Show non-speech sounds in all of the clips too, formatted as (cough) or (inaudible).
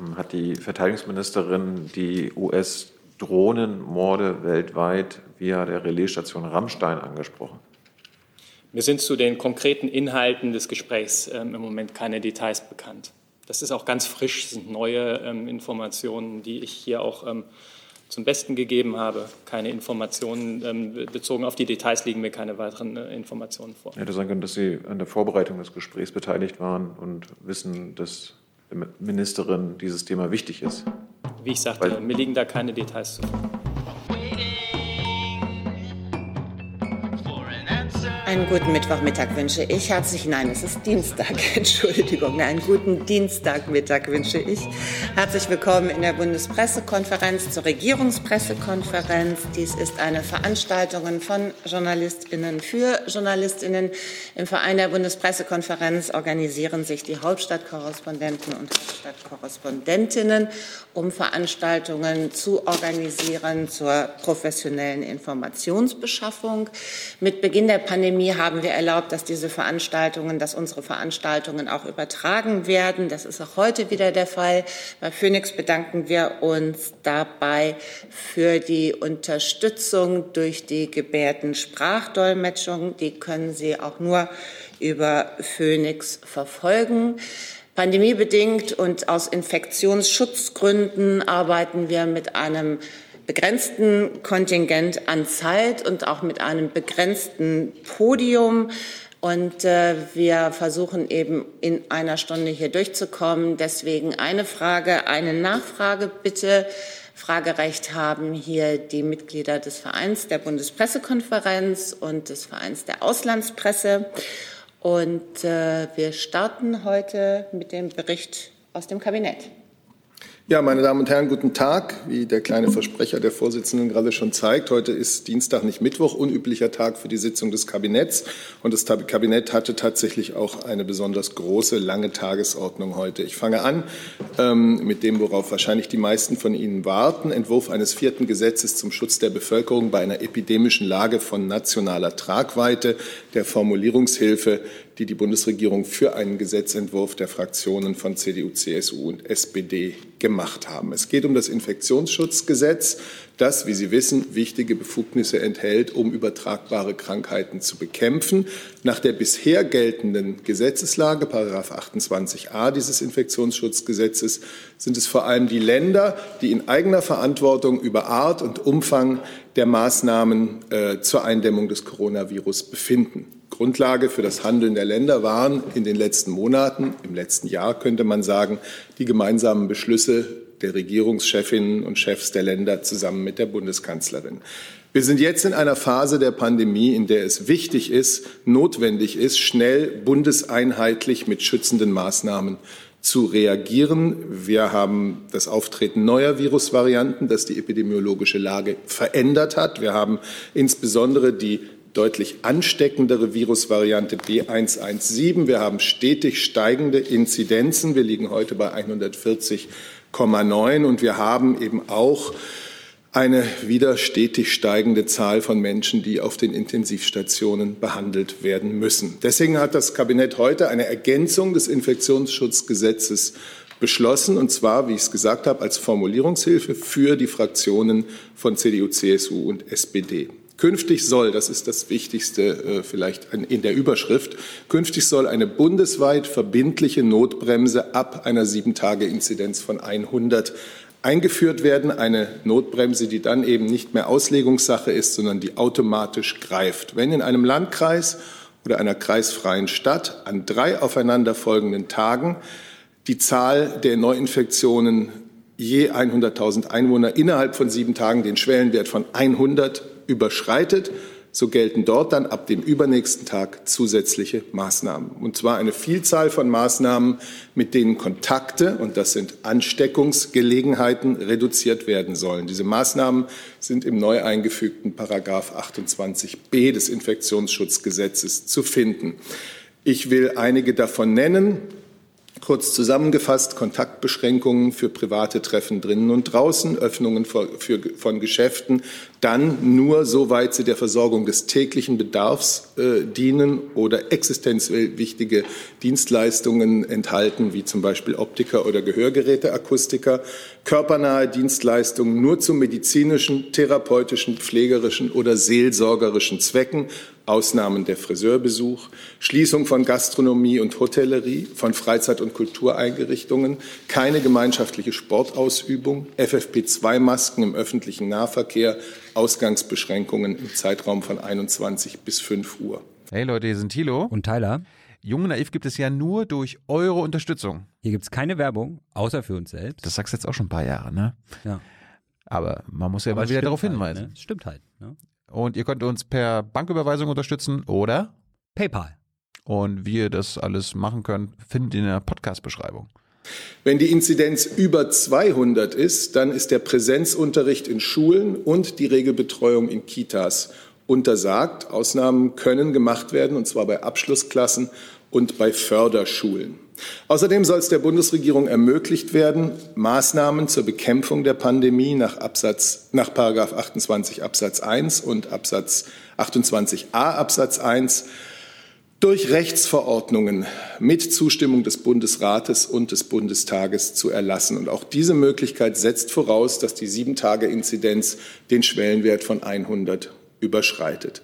ähm, hat die Verteidigungsministerin die US-Drohnenmorde weltweit via der Relaisstation Rammstein angesprochen. Mir sind zu den konkreten Inhalten des Gesprächs ähm, im Moment keine Details bekannt. Das ist auch ganz frisch, sind neue ähm, Informationen, die ich hier auch ähm, zum Besten gegeben habe. Keine Informationen ähm, bezogen auf die Details liegen mir keine weiteren äh, Informationen vor. Hätte sein können, dass Sie an der Vorbereitung des Gesprächs beteiligt waren und wissen, dass Ministerin dieses Thema wichtig ist. Wie ich sagte, Weil, mir liegen da keine Details zu. Einen guten Mittwochmittag wünsche ich. Herzlich, nein, es ist Dienstag, (laughs) Entschuldigung, einen guten Dienstagmittag wünsche ich. Herzlich willkommen in der Bundespressekonferenz zur Regierungspressekonferenz. Dies ist eine Veranstaltung von JournalistInnen für JournalistInnen. Im Verein der Bundespressekonferenz organisieren sich die Hauptstadtkorrespondenten und Hauptstadtkorrespondentinnen, um Veranstaltungen zu organisieren zur professionellen Informationsbeschaffung. Mit Beginn der Pandemie Pandemie haben wir erlaubt, dass diese Veranstaltungen, dass unsere Veranstaltungen auch übertragen werden. Das ist auch heute wieder der Fall. Bei Phoenix bedanken wir uns dabei für die Unterstützung durch die Gebärdensprachdolmetschung. Die können Sie auch nur über Phoenix verfolgen. Pandemiebedingt und aus Infektionsschutzgründen arbeiten wir mit einem begrenzten Kontingent an Zeit und auch mit einem begrenzten Podium. Und äh, wir versuchen eben in einer Stunde hier durchzukommen. Deswegen eine Frage, eine Nachfrage bitte. Fragerecht haben hier die Mitglieder des Vereins der Bundespressekonferenz und des Vereins der Auslandspresse. Und äh, wir starten heute mit dem Bericht aus dem Kabinett. Ja, meine Damen und Herren, guten Tag. Wie der kleine Versprecher der Vorsitzenden gerade schon zeigt, heute ist Dienstag, nicht Mittwoch, unüblicher Tag für die Sitzung des Kabinetts. Und das Kabinett hatte tatsächlich auch eine besonders große, lange Tagesordnung heute. Ich fange an ähm, mit dem, worauf wahrscheinlich die meisten von Ihnen warten. Entwurf eines vierten Gesetzes zum Schutz der Bevölkerung bei einer epidemischen Lage von nationaler Tragweite, der Formulierungshilfe die die Bundesregierung für einen Gesetzentwurf der Fraktionen von CDU, CSU und SPD gemacht haben. Es geht um das Infektionsschutzgesetz, das, wie Sie wissen, wichtige Befugnisse enthält, um übertragbare Krankheiten zu bekämpfen. Nach der bisher geltenden Gesetzeslage, Paragraph 28a dieses Infektionsschutzgesetzes, sind es vor allem die Länder, die in eigener Verantwortung über Art und Umfang der Maßnahmen äh, zur Eindämmung des Coronavirus befinden. Grundlage für das Handeln der Länder waren in den letzten Monaten, im letzten Jahr könnte man sagen, die gemeinsamen Beschlüsse der Regierungschefinnen und Chefs der Länder zusammen mit der Bundeskanzlerin. Wir sind jetzt in einer Phase der Pandemie, in der es wichtig ist, notwendig ist, schnell bundeseinheitlich mit schützenden Maßnahmen zu reagieren. Wir haben das Auftreten neuer Virusvarianten, das die epidemiologische Lage verändert hat. Wir haben insbesondere die deutlich ansteckendere Virusvariante B117. Wir haben stetig steigende Inzidenzen. Wir liegen heute bei 140,9 und wir haben eben auch eine wieder stetig steigende Zahl von Menschen, die auf den Intensivstationen behandelt werden müssen. Deswegen hat das Kabinett heute eine Ergänzung des Infektionsschutzgesetzes beschlossen, und zwar, wie ich es gesagt habe, als Formulierungshilfe für die Fraktionen von CDU, CSU und SPD. Künftig soll, das ist das Wichtigste äh, vielleicht in der Überschrift, künftig soll eine bundesweit verbindliche Notbremse ab einer Sieben-Tage-Inzidenz von 100 eingeführt werden. Eine Notbremse, die dann eben nicht mehr Auslegungssache ist, sondern die automatisch greift. Wenn in einem Landkreis oder einer kreisfreien Stadt an drei aufeinanderfolgenden Tagen die Zahl der Neuinfektionen je 100.000 Einwohner innerhalb von sieben Tagen den Schwellenwert von 100 überschreitet, so gelten dort dann ab dem übernächsten Tag zusätzliche Maßnahmen. Und zwar eine Vielzahl von Maßnahmen, mit denen Kontakte, und das sind Ansteckungsgelegenheiten, reduziert werden sollen. Diese Maßnahmen sind im neu eingefügten Paragraph 28b des Infektionsschutzgesetzes zu finden. Ich will einige davon nennen. Kurz zusammengefasst, Kontaktbeschränkungen für private Treffen drinnen und draußen, Öffnungen von Geschäften, dann nur soweit sie der Versorgung des täglichen Bedarfs äh, dienen oder existenziell wichtige Dienstleistungen enthalten, wie zum Beispiel Optiker oder Gehörgeräteakustiker, körpernahe Dienstleistungen nur zu medizinischen, therapeutischen, pflegerischen oder seelsorgerischen Zwecken, Ausnahmen der Friseurbesuch, Schließung von Gastronomie und Hotellerie, von Freizeit- und Kultureinrichtungen, keine gemeinschaftliche Sportausübung, FFP2-Masken im öffentlichen Nahverkehr, Ausgangsbeschränkungen im Zeitraum von 21 bis 5 Uhr. Hey Leute, hier sind Thilo und Tyler. Jung Naiv gibt es ja nur durch eure Unterstützung. Hier gibt es keine Werbung, außer für uns selbst. Das sagst du jetzt auch schon ein paar Jahre, ne? Ja. Aber man muss ja Aber mal wieder darauf halt, hinweisen. Ne? Stimmt halt. Ne? Und ihr könnt uns per Banküberweisung unterstützen oder PayPal. Und wie ihr das alles machen könnt, findet ihr in der Podcast-Beschreibung. Wenn die Inzidenz über 200 ist, dann ist der Präsenzunterricht in Schulen und die Regelbetreuung in Kitas untersagt. Ausnahmen können gemacht werden, und zwar bei Abschlussklassen und bei Förderschulen. Außerdem soll es der Bundesregierung ermöglicht werden, Maßnahmen zur Bekämpfung der Pandemie nach Absatz, nach Paragraph 28 Absatz 1 und Absatz 28a Absatz 1 durch Rechtsverordnungen mit Zustimmung des Bundesrates und des Bundestages zu erlassen. Und auch diese Möglichkeit setzt voraus, dass die Sieben-Tage-Inzidenz den Schwellenwert von 100 überschreitet.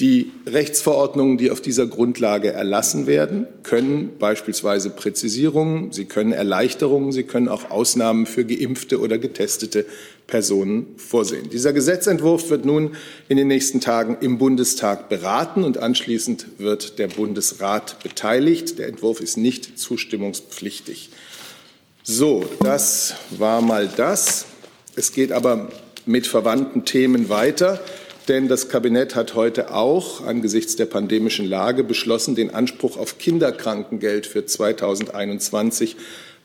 Die Rechtsverordnungen, die auf dieser Grundlage erlassen werden, können beispielsweise Präzisierungen, sie können Erleichterungen, sie können auch Ausnahmen für geimpfte oder getestete Personen vorsehen. Dieser Gesetzentwurf wird nun in den nächsten Tagen im Bundestag beraten und anschließend wird der Bundesrat beteiligt. Der Entwurf ist nicht zustimmungspflichtig. So, das war mal das. Es geht aber mit verwandten Themen weiter. Denn das Kabinett hat heute auch angesichts der pandemischen Lage beschlossen, den Anspruch auf Kinderkrankengeld für 2021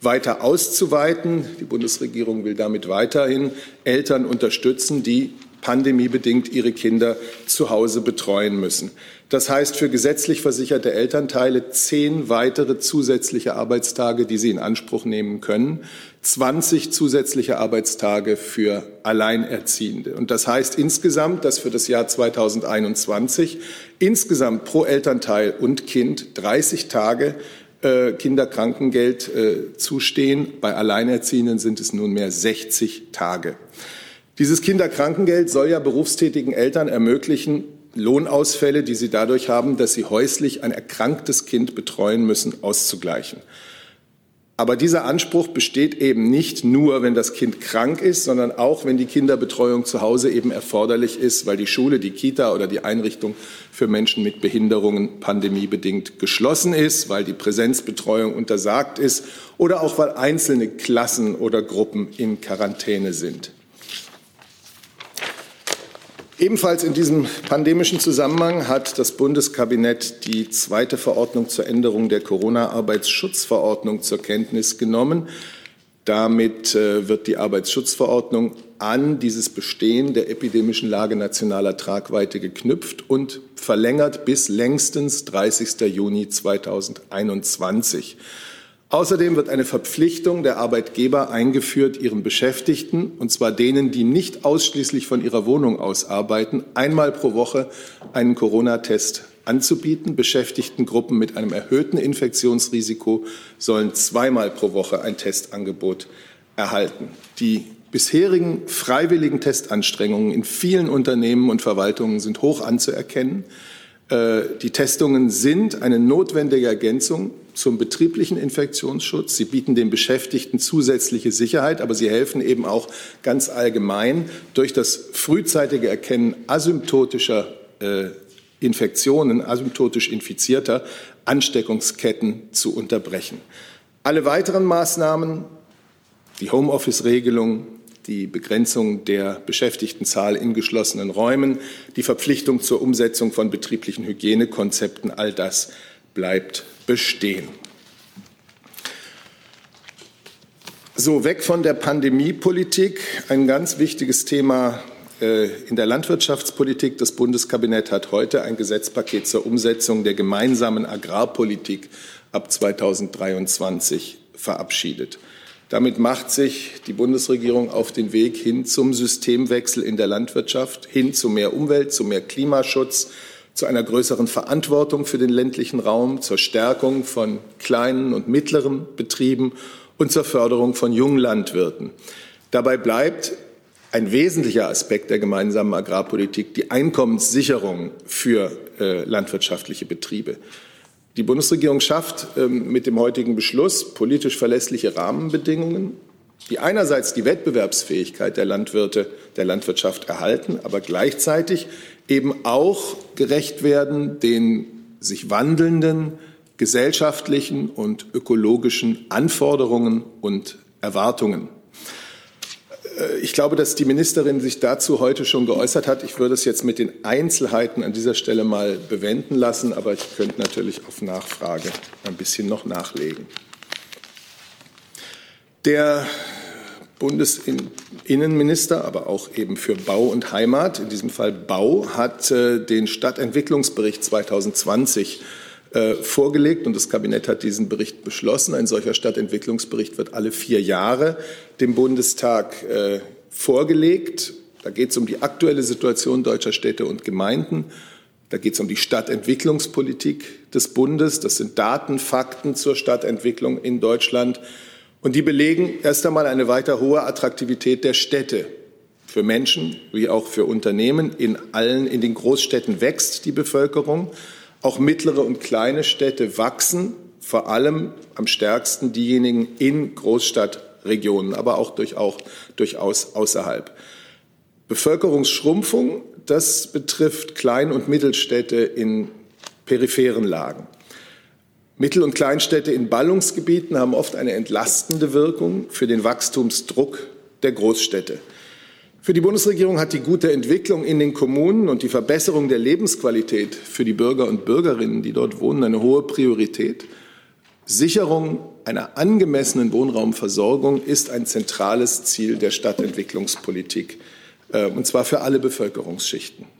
weiter auszuweiten. Die Bundesregierung will damit weiterhin Eltern unterstützen, die pandemiebedingt ihre Kinder zu Hause betreuen müssen. Das heißt für gesetzlich versicherte Elternteile zehn weitere zusätzliche Arbeitstage, die sie in Anspruch nehmen können, 20 zusätzliche Arbeitstage für Alleinerziehende. Und das heißt insgesamt, dass für das Jahr 2021 insgesamt pro Elternteil und Kind 30 Tage Kinderkrankengeld äh, zustehen. Bei Alleinerziehenden sind es nunmehr 60 Tage. Dieses Kinderkrankengeld soll ja berufstätigen Eltern ermöglichen, Lohnausfälle, die sie dadurch haben, dass sie häuslich ein erkranktes Kind betreuen müssen, auszugleichen. Aber dieser Anspruch besteht eben nicht nur, wenn das Kind krank ist, sondern auch, wenn die Kinderbetreuung zu Hause eben erforderlich ist, weil die Schule, die Kita oder die Einrichtung für Menschen mit Behinderungen pandemiebedingt geschlossen ist, weil die Präsenzbetreuung untersagt ist oder auch weil einzelne Klassen oder Gruppen in Quarantäne sind. Ebenfalls in diesem pandemischen Zusammenhang hat das Bundeskabinett die zweite Verordnung zur Änderung der Corona-Arbeitsschutzverordnung zur Kenntnis genommen. Damit äh, wird die Arbeitsschutzverordnung an dieses Bestehen der epidemischen Lage nationaler Tragweite geknüpft und verlängert bis längstens 30. Juni 2021. Außerdem wird eine Verpflichtung der Arbeitgeber eingeführt, ihren Beschäftigten, und zwar denen, die nicht ausschließlich von ihrer Wohnung aus arbeiten, einmal pro Woche einen Corona-Test anzubieten. Beschäftigtengruppen mit einem erhöhten Infektionsrisiko sollen zweimal pro Woche ein Testangebot erhalten. Die bisherigen freiwilligen Testanstrengungen in vielen Unternehmen und Verwaltungen sind hoch anzuerkennen. Äh, die Testungen sind eine notwendige Ergänzung zum betrieblichen Infektionsschutz. Sie bieten den Beschäftigten zusätzliche Sicherheit, aber sie helfen eben auch ganz allgemein durch das frühzeitige Erkennen asymptotischer äh, Infektionen, asymptotisch infizierter Ansteckungsketten zu unterbrechen. Alle weiteren Maßnahmen, die Homeoffice-Regelung, die Begrenzung der Beschäftigtenzahl in geschlossenen Räumen, die Verpflichtung zur Umsetzung von betrieblichen Hygienekonzepten, all das bleibt bestehen. So, weg von der Pandemiepolitik. Ein ganz wichtiges Thema äh, in der Landwirtschaftspolitik. Das Bundeskabinett hat heute ein Gesetzpaket zur Umsetzung der gemeinsamen Agrarpolitik ab 2023 verabschiedet. Damit macht sich die Bundesregierung auf den Weg hin zum Systemwechsel in der Landwirtschaft, hin zu mehr Umwelt, zu mehr Klimaschutz, zu einer größeren Verantwortung für den ländlichen Raum, zur Stärkung von kleinen und mittleren Betrieben und zur Förderung von jungen Landwirten. Dabei bleibt ein wesentlicher Aspekt der gemeinsamen Agrarpolitik die Einkommenssicherung für äh, landwirtschaftliche Betriebe. Die Bundesregierung schafft ähm, mit dem heutigen Beschluss politisch verlässliche Rahmenbedingungen, die einerseits die Wettbewerbsfähigkeit der Landwirte, der Landwirtschaft erhalten, aber gleichzeitig eben auch gerecht werden den sich wandelnden gesellschaftlichen und ökologischen Anforderungen und Erwartungen. Äh, ich glaube, dass die Ministerin sich dazu heute schon geäußert hat. Ich würde es jetzt mit den Einzelheiten an dieser Stelle mal bewenden lassen, aber ich könnte natürlich auf Nachfrage ein bisschen noch nachlegen. Der Bundesinnenminister, aber auch eben für Bau und Heimat, in diesem Fall Bau, hat äh, den Stadtentwicklungsbericht 2020 äh, vorgelegt und das Kabinett hat diesen Bericht beschlossen. Ein solcher Stadtentwicklungsbericht wird alle vier Jahre dem Bundestag äh, vorgelegt. Da geht es um die aktuelle Situation deutscher Städte und Gemeinden. Da geht es um die Stadtentwicklungspolitik des Bundes. Das sind Daten, Fakten zur Stadtentwicklung in Deutschland. Und die belegen erst einmal eine weiter hohe Attraktivität der Städte. Für Menschen wie auch für Unternehmen. In allen, in den Großstädten wächst die Bevölkerung. Auch mittlere und kleine Städte wachsen, vor allem am stärksten diejenigen in Großstadtregionen, aber auch durchaus außerhalb. Bevölkerungsschrumpfung, das betrifft Klein- und Mittelstädte in peripheren Lagen. Mittel- und Kleinstädte in Ballungsgebieten haben oft eine entlastende Wirkung für den Wachstumsdruck der Großstädte. Für die Bundesregierung hat die gute Entwicklung in den Kommunen und die Verbesserung der Lebensqualität für die Bürger und Bürgerinnen, die dort wohnen, eine hohe Priorität. Sicherung einer angemessenen Wohnraumversorgung ist ein zentrales Ziel der Stadtentwicklungspolitik, äh, und zwar für alle Bevölkerungsschichten.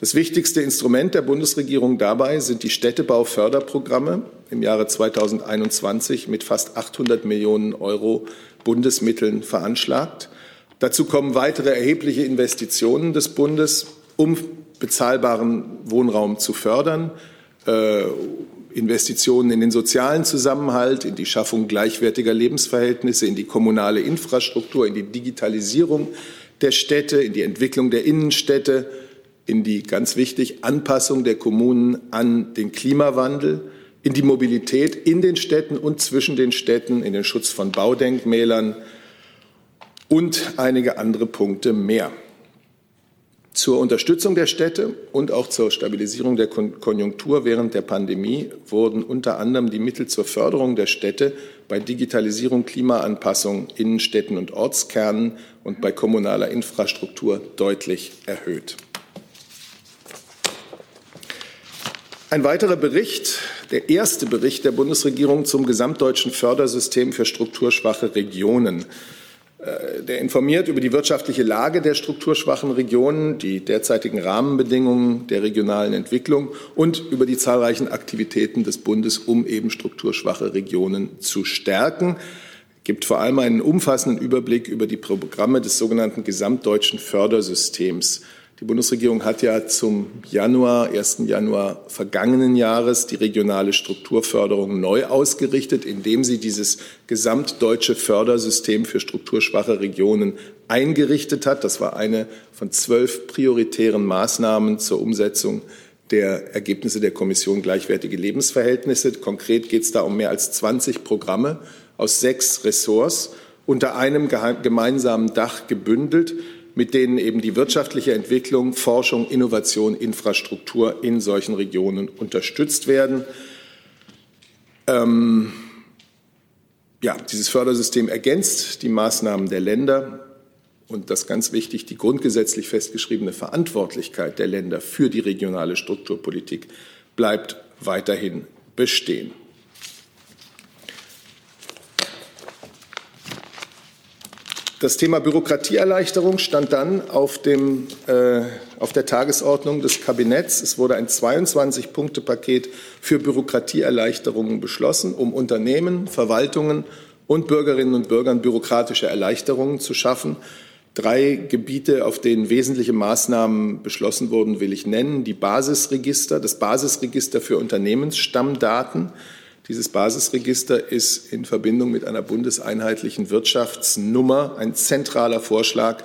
Das wichtigste Instrument der Bundesregierung dabei sind die Städtebauförderprogramme im Jahre 2021 mit fast 800 Millionen Euro Bundesmitteln veranschlagt. Dazu kommen weitere erhebliche Investitionen des Bundes, um bezahlbaren Wohnraum zu fördern. Äh, Investitionen in den sozialen Zusammenhalt, in die Schaffung gleichwertiger Lebensverhältnisse, in die kommunale Infrastruktur, in die Digitalisierung der Städte, in die Entwicklung der Innenstädte, in die ganz wichtig Anpassung der Kommunen an den Klimawandel, in die Mobilität in den Städten und zwischen den Städten, in den Schutz von Baudenkmälern, und einige andere Punkte mehr. Zur Unterstützung der Städte und auch zur Stabilisierung der Konjunktur während der Pandemie wurden unter anderem die Mittel zur Förderung der Städte bei Digitalisierung, Klimaanpassung, Innenstädten und Ortskernen und bei kommunaler Infrastruktur deutlich erhöht. Ein weiterer Bericht, der erste Bericht der Bundesregierung zum gesamtdeutschen Fördersystem für strukturschwache Regionen. Äh, der informiert über die wirtschaftliche Lage der strukturschwachen Regionen, die derzeitigen Rahmenbedingungen der regionalen Entwicklung und über die zahlreichen Aktivitäten des Bundes, um eben strukturschwache Regionen zu stärken. Gibt vor allem einen umfassenden Überblick über die Programme des sogenannten gesamtdeutschen Fördersystems die Bundesregierung hat ja zum Januar, 1. Januar vergangenen Jahres die regionale Strukturförderung neu ausgerichtet, indem sie dieses gesamtdeutsche Fördersystem für strukturschwache Regionen eingerichtet hat. Das war eine von zwölf prioritären Maßnahmen zur Umsetzung der Ergebnisse der Kommission Gleichwertige Lebensverhältnisse. Konkret geht es da um mehr als 20 Programme aus sechs Ressorts unter einem gemeinsamen Dach gebündelt mit denen eben die wirtschaftliche Entwicklung, Forschung, Innovation, Infrastruktur in solchen Regionen unterstützt werden. Ähm, ja, dieses Fördersystem ergänzt die Maßnahmen der Länder und das ganz wichtig, die grundgesetzlich festgeschriebene Verantwortlichkeit der Länder für die regionale Strukturpolitik bleibt weiterhin bestehen. Das Thema Bürokratieerleichterung stand dann auf, dem, äh, auf der Tagesordnung des Kabinetts. Es wurde ein 22-Punkte-Paket für Bürokratieerleichterungen beschlossen, um Unternehmen, Verwaltungen und Bürgerinnen und Bürgern bürokratische Erleichterungen zu schaffen. Drei Gebiete, auf denen wesentliche Maßnahmen beschlossen wurden, will ich nennen. Die Basisregister, das Basisregister für Unternehmensstammdaten, dieses Basisregister ist in Verbindung mit einer bundeseinheitlichen Wirtschaftsnummer ein zentraler Vorschlag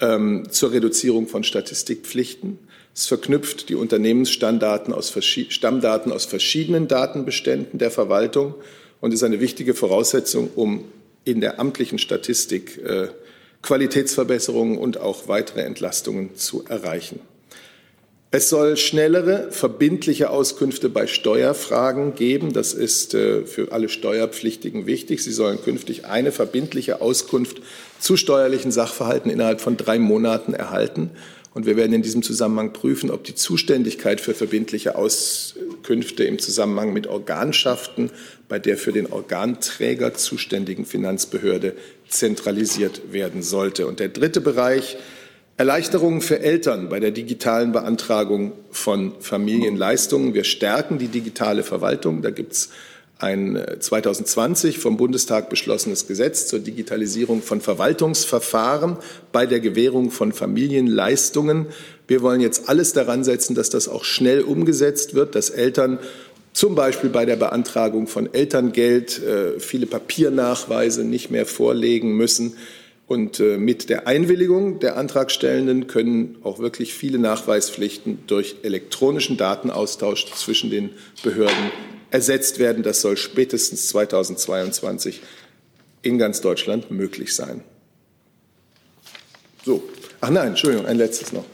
ähm, zur Reduzierung von Statistikpflichten. Es verknüpft die Unternehmensstammdaten aus, Stammdaten aus verschiedenen Datenbeständen der Verwaltung und ist eine wichtige Voraussetzung, um in der amtlichen Statistik äh, Qualitätsverbesserungen und auch weitere Entlastungen zu erreichen. Es soll schnellere, verbindliche Auskünfte bei Steuerfragen geben. Das ist äh, für alle Steuerpflichtigen wichtig. Sie sollen künftig eine verbindliche Auskunft zu steuerlichen Sachverhalten innerhalb von drei Monaten erhalten. Und wir werden in diesem Zusammenhang prüfen, ob die Zuständigkeit für verbindliche Auskünfte im Zusammenhang mit Organschaften bei der für den Organträger zuständigen Finanzbehörde zentralisiert werden sollte. Und der dritte Bereich Erleichterungen für Eltern bei der digitalen Beantragung von Familienleistungen. Wir stärken die digitale Verwaltung. Da gibt es ein 2020 äh, vom Bundestag beschlossenes Gesetz zur Digitalisierung von Verwaltungsverfahren bei der Gewährung von Familienleistungen. Wir wollen jetzt alles daran setzen, dass das auch schnell umgesetzt wird, dass Eltern zum Beispiel bei der Beantragung von Elterngeld äh, viele Papiernachweise nicht mehr vorlegen müssen. Und äh, mit der Einwilligung der Antragstellenden können auch wirklich viele Nachweispflichten durch elektronischen Datenaustausch zwischen den Behörden ersetzt werden. Das soll spätestens 2022 in ganz Deutschland möglich sein. So, ach nein, Entschuldigung, ein letztes noch.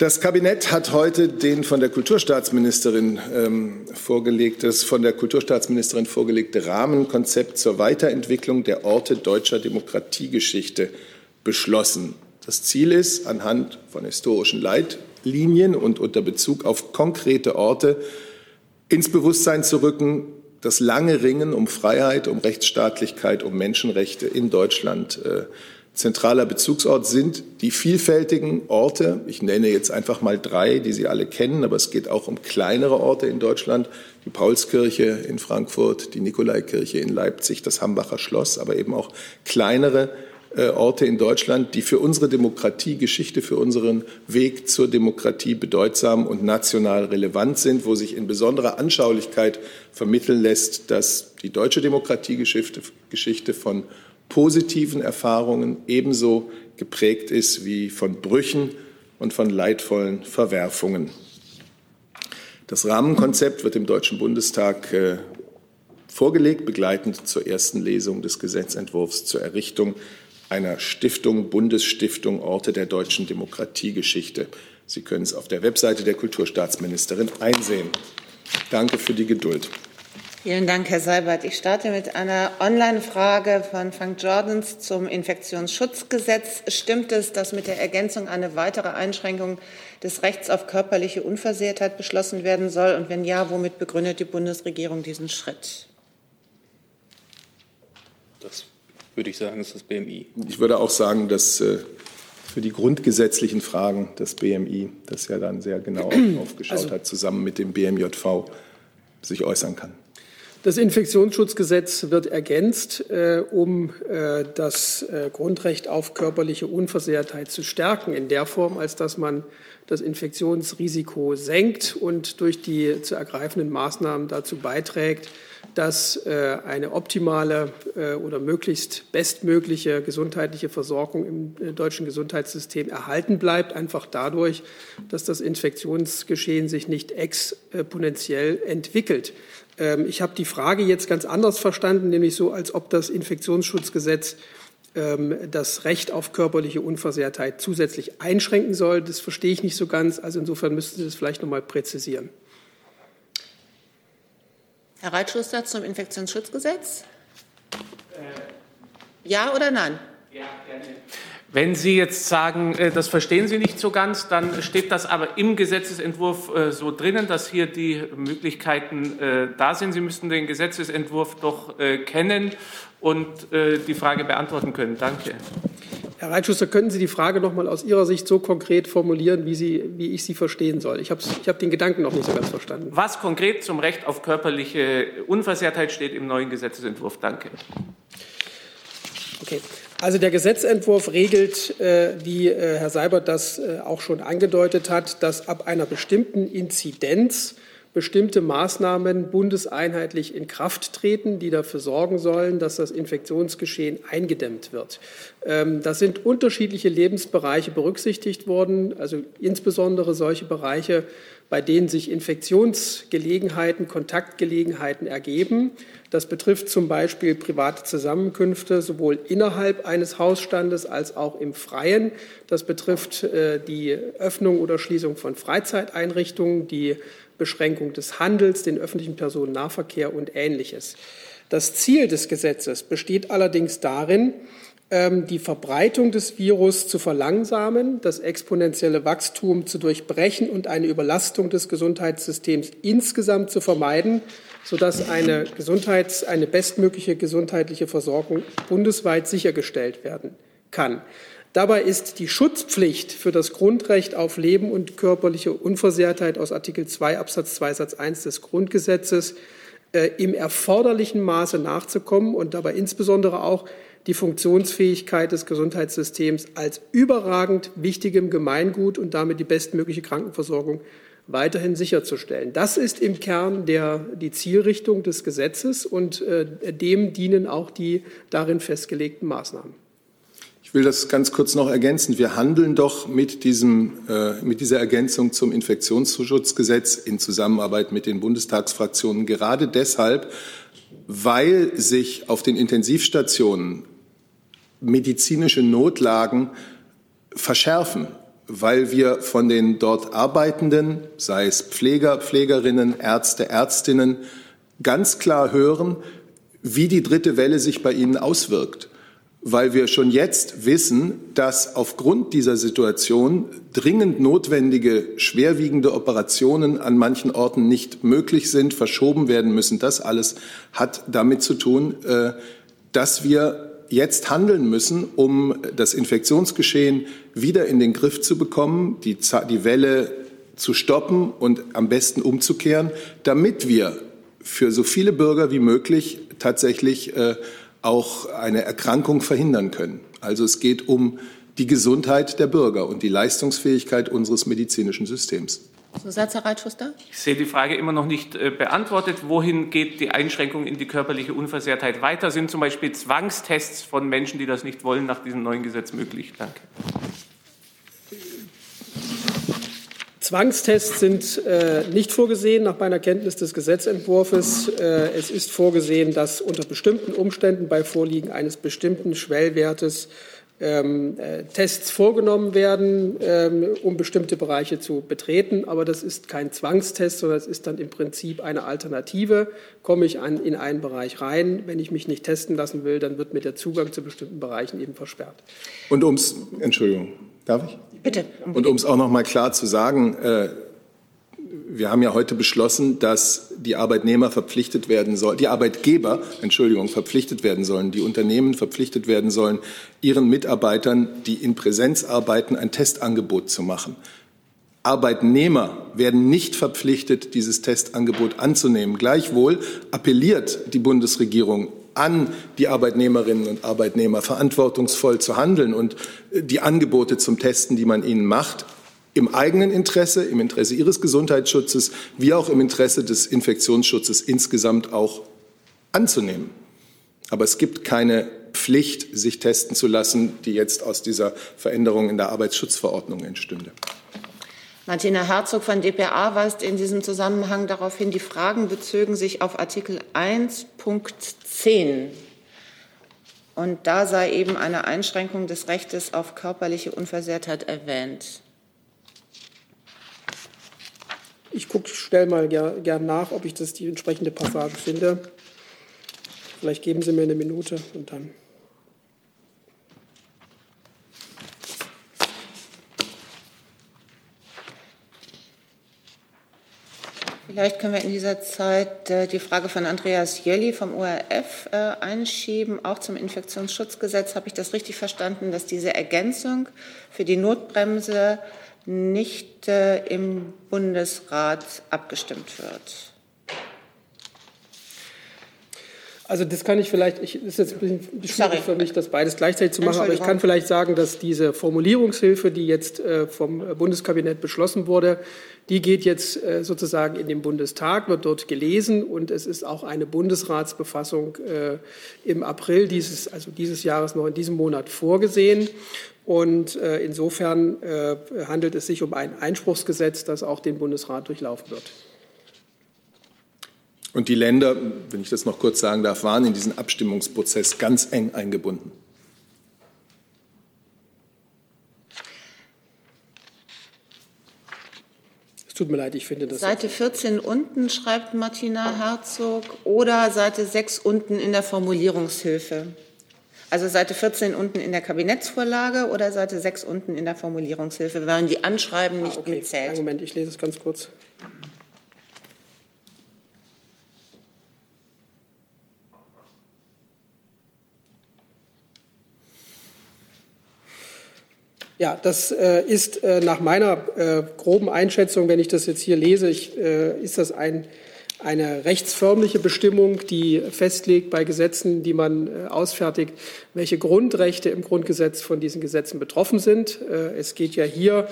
Das Kabinett hat heute den von der Kulturstaatsministerin ähm, vorgelegtes, von der Kulturstaatsministerin vorgelegte Rahmenkonzept zur Weiterentwicklung der Orte deutscher Demokratiegeschichte beschlossen. Das Ziel ist, anhand von historischen Leitlinien und unter Bezug auf konkrete Orte ins Bewusstsein zu rücken, das lange Ringen um Freiheit, um Rechtsstaatlichkeit, um Menschenrechte in Deutschland äh, zentraler Bezugsort sind die vielfältigen Orte. Ich nenne jetzt einfach mal drei, die Sie alle kennen, aber es geht auch um kleinere Orte in Deutschland. Die Paulskirche in Frankfurt, die Nikolaikirche in Leipzig, das Hambacher Schloss, aber eben auch kleinere äh, Orte in Deutschland, die für unsere Demokratiegeschichte, für unseren Weg zur Demokratie bedeutsam und national relevant sind, wo sich in besonderer Anschaulichkeit vermitteln lässt, dass die deutsche Demokratiegeschichte Geschichte von positiven Erfahrungen ebenso geprägt ist wie von Brüchen und von leidvollen Verwerfungen. Das Rahmenkonzept wird im Deutschen Bundestag äh, vorgelegt, begleitend zur ersten Lesung des Gesetzentwurfs zur Errichtung einer Stiftung, Bundesstiftung Orte der deutschen Demokratiegeschichte. Sie können es auf der Webseite der Kulturstaatsministerin einsehen. Danke für die Geduld. Vielen Dank, Herr Seibert. Ich starte mit einer Online-Frage von Frank Jordans zum Infektionsschutzgesetz. Stimmt es, dass mit der Ergänzung eine weitere Einschränkung des Rechts auf körperliche Unversehrtheit beschlossen werden soll? Und wenn ja, womit begründet die Bundesregierung diesen Schritt? Das würde ich sagen, ist das BMI. Ich würde auch sagen, dass äh, für die grundgesetzlichen Fragen das BMI, das ja dann sehr genau (clears throat) aufgeschaut also, hat, zusammen mit dem BMJV sich äußern kann. Das Infektionsschutzgesetz wird ergänzt, äh, um äh, das äh, Grundrecht auf körperliche Unversehrtheit zu stärken, in der Form, als dass man das Infektionsrisiko senkt und durch die zu ergreifenden Maßnahmen dazu beiträgt, dass eine optimale oder möglichst bestmögliche gesundheitliche Versorgung im deutschen Gesundheitssystem erhalten bleibt, einfach dadurch, dass das Infektionsgeschehen sich nicht exponentiell entwickelt. Ähm, ich habe die Frage jetzt ganz anders verstanden, nämlich so, als ob das Infektionsschutzgesetz ähm, das Recht auf körperliche Unversehrtheit zusätzlich einschränken soll. Das verstehe ich nicht so ganz. Also insofern müssten Sie das vielleicht noch mal präzisieren. Herr Reitschuster zum Infektionsschutzgesetz? Ja oder nein? Ja, gerne. Wenn Sie jetzt sagen, äh, das verstehen Sie nicht so ganz, dann steht das aber im Gesetzesentwurf äh, so drinnen, dass hier die Möglichkeiten äh, da sind. Sie müssten den Gesetzesentwurf doch kennen und die Frage beantworten können. Danke. Herr Reitschuster, könnten Sie die Frage noch mal aus Ihrer Sicht so konkret formulieren, wie, Sie, wie ich sie verstehen soll? Ich habe ich hab den Gedanken noch nicht so ganz verstanden. Was konkret zum Recht auf körperliche Unversehrtheit steht im neuen Gesetzesentwurf? Danke. Okay. Also der Gesetzentwurf regelt, äh, wie äh, Herr Seibert das äh, auch schon angedeutet hat, dass ab einer bestimmten Inzidenz bestimmte Maßnahmen bundeseinheitlich in Kraft treten, die dafür sorgen sollen, dass das Infektionsgeschehen eingedämmt wird. Ähm, da sind unterschiedliche Lebensbereiche berücksichtigt worden, also insbesondere solche Bereiche, bei denen sich Infektionsgelegenheiten, Kontaktgelegenheiten ergeben. Das betrifft zum Beispiel private Zusammenkünfte sowohl innerhalb eines Hausstandes als auch im Freien. Das betrifft äh, die Öffnung oder Schließung von Freizeiteinrichtungen, die Beschränkung des Handels, den öffentlichen Personennahverkehr und Ähnliches. Das Ziel des Gesetzes besteht allerdings darin, ähm, die Verbreitung des Virus zu verlangsamen, das exponentielle Wachstum zu durchbrechen und eine Überlastung des Gesundheitssystems insgesamt zu vermeiden, sodass eine, Gesundheits-, eine bestmögliche gesundheitliche Versorgung bundesweit sichergestellt werden kann. Dabei ist die Schutzpflicht für das Grundrecht auf Leben und körperliche Unversehrtheit aus Artikel 2 Absatz 2 Satz 1 des Grundgesetzes äh, im erforderlichen Maße nachzukommen und dabei insbesondere auch die Funktionsfähigkeit des Gesundheitssystems als überragend wichtigem Gemeingut und damit die bestmögliche Krankenversorgung weiterhin sicherzustellen. Das ist im Kern der, die Zielrichtung des Gesetzes und äh, dem dienen auch die darin festgelegten Maßnahmen. Ich will das ganz kurz noch ergänzen. Wir handeln doch mit, diesem, äh, mit dieser Ergänzung zum Infektionsschutzgesetz in Zusammenarbeit mit den Bundestagsfraktionen gerade deshalb, weil sich auf den Intensivstationen medizinische Notlagen verschärfen, weil wir von den dort Arbeitenden, sei es Pfleger, Pflegerinnen, Ärzte, Ärztinnen, ganz klar hören, wie die dritte Welle sich bei ihnen auswirkt weil wir schon jetzt wissen, dass aufgrund dieser Situation dringend notwendige, schwerwiegende Operationen an manchen Orten nicht möglich sind, verschoben werden müssen. Das alles hat damit zu tun, äh, dass wir jetzt handeln müssen, um das Infektionsgeschehen wieder in den Griff zu bekommen, die, die Welle zu stoppen und am besten umzukehren, damit wir für so viele Bürger wie möglich tatsächlich äh, auch eine Erkrankung verhindern können. Also es geht um die Gesundheit der Bürger und die Leistungsfähigkeit unseres medizinischen Systems. Zusatz, Herr Reitschuster? Ich sehe die Frage immer noch nicht äh, beantwortet. Wohin geht die Einschränkung in die körperliche Unversehrtheit weiter? Sind zum Beispiel Zwangstests von Menschen, die das nicht wollen, nach diesem neuen Gesetz möglich? Danke. Zwangstests sind äh, nicht vorgesehen nach meiner Kenntnis des Gesetzentwurfs. Äh, es ist vorgesehen, dass unter bestimmten Umständen bei Vorliegen eines bestimmten Schwellwertes ähm, äh, Tests vorgenommen werden, ähm, um bestimmte Bereiche zu betreten. Aber das ist kein Zwangstest, sondern es ist dann im Prinzip eine Alternative. Komme ich an, in einen Bereich rein, wenn ich mich nicht testen lassen will, dann wird mir der Zugang zu bestimmten Bereichen eben versperrt. Und ums, Entschuldigung, darf ich? Bitte. Und um es auch noch mal klar zu sagen, äh, wir haben ja heute beschlossen, dass die Arbeitnehmer verpflichtet werden sollen, die Arbeitgeber, Entschuldigung, verpflichtet werden sollen, die Unternehmen verpflichtet werden sollen, ihren Mitarbeitern, die in Präsenz arbeiten, ein Testangebot zu machen. Arbeitnehmer werden nicht verpflichtet, dieses Testangebot anzunehmen. Gleichwohl appelliert die Bundesregierung an die Arbeitnehmerinnen und Arbeitnehmer, verantwortungsvoll zu handeln und die Angebote zum Testen, die man ihnen macht, im eigenen Interesse, im Interesse ihres Gesundheitsschutzes, wie auch im Interesse des Infektionsschutzes insgesamt auch anzunehmen. Aber es gibt keine Pflicht, sich testen zu lassen, die jetzt aus dieser Veränderung in der Arbeitsschutzverordnung entstünde. Martina Herzog von dpa weist in diesem Zusammenhang darauf hin, die Fragen bezögen sich auf Artikel 1.10. Und da sei eben eine Einschränkung des Rechtes auf körperliche Unversehrtheit erwähnt. Ich gucke schnell mal ger gern nach, ob ich das die entsprechende Passage finde. Vielleicht geben Sie mir eine Minute und dann. Vielleicht können wir in dieser Zeit äh, die Frage von Andreas Jölli vom ORF äh, einschieben. Auch zum Infektionsschutzgesetz habe ich das richtig verstanden, dass diese Ergänzung für die Notbremse nicht äh, im Bundesrat abgestimmt wird. Also das kann ich vielleicht, ich, ist jetzt ein bisschen schwierig für mich, das beides gleichzeitig zu machen, aber ich kann vielleicht sagen, dass diese Formulierungshilfe, die jetzt äh, vom Bundeskabinett beschlossen wurde, die geht jetzt äh, sozusagen in den Bundestag, wird dort gelesen und es ist auch eine Bundesratsbefassung äh, im April dieses, also dieses Jahres noch in diesem Monat vorgesehen. Und insofern handelt es sich um ein Einspruchsgesetz, das auch den Bundesrat durchlaufen wird. Und die Länder, wenn ich das noch kurz sagen darf, waren in diesen Abstimmungsprozess ganz eng eingebunden. Es tut mir leid, ich finde das. Seite 14 unten schreibt Martina Herzog oder Seite 6 unten in der Formulierungshilfe. Also Seite 14 unten in der Kabinettsvorlage oder Seite 6 unten in der Formulierungshilfe, weil die Anschreiben nicht ah, okay. mitzählt. Moment, ich lese es ganz kurz. Ja, das äh, ist äh, nach meiner äh, groben Einschätzung, wenn ich das jetzt hier lese, ich, äh, ist das ein, eine rechtsförmliche Bestimmung, die festlegt bei Gesetzen, die man äh, ausfertigt, welche Grundrechte im Grundgesetz von diesen Gesetzen betroffen sind. Äh, es geht ja hier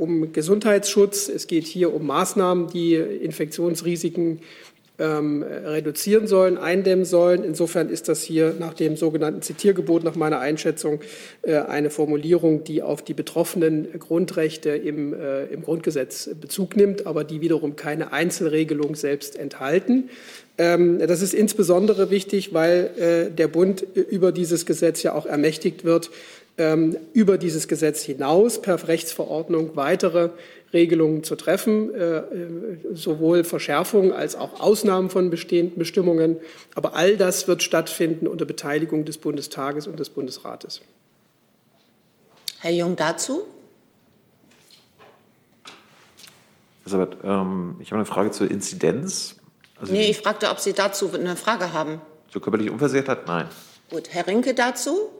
um Gesundheitsschutz, es geht hier um Maßnahmen, die Infektionsrisiken ähm, reduzieren sollen, eindämmen sollen. Insofern ist das hier nach dem sogenannten Zitiergebot nach meiner Einschätzung äh, eine Formulierung, die auf die betroffenen Grundrechte im, äh, im Grundgesetz Bezug nimmt, aber die wiederum keine Einzelregelung selbst enthalten. Ähm, das ist insbesondere wichtig, weil äh, der Bund über dieses Gesetz ja auch ermächtigt wird, über dieses Gesetz hinaus per Rechtsverordnung weitere Regelungen zu treffen, äh, äh, sowohl Verschärfungen als auch Ausnahmen von bestehenden Bestimmungen. Aber all das wird stattfinden unter Beteiligung des Bundestages und des Bundesrates. Herr Jung dazu? Elisabeth, ähm, ich habe eine Frage zur Inzidenz. Also nee, ich fragte, ob Sie dazu eine Frage haben. Zur körperlichen Unversehrtheit? Nein. Gut, Herr Rinke dazu?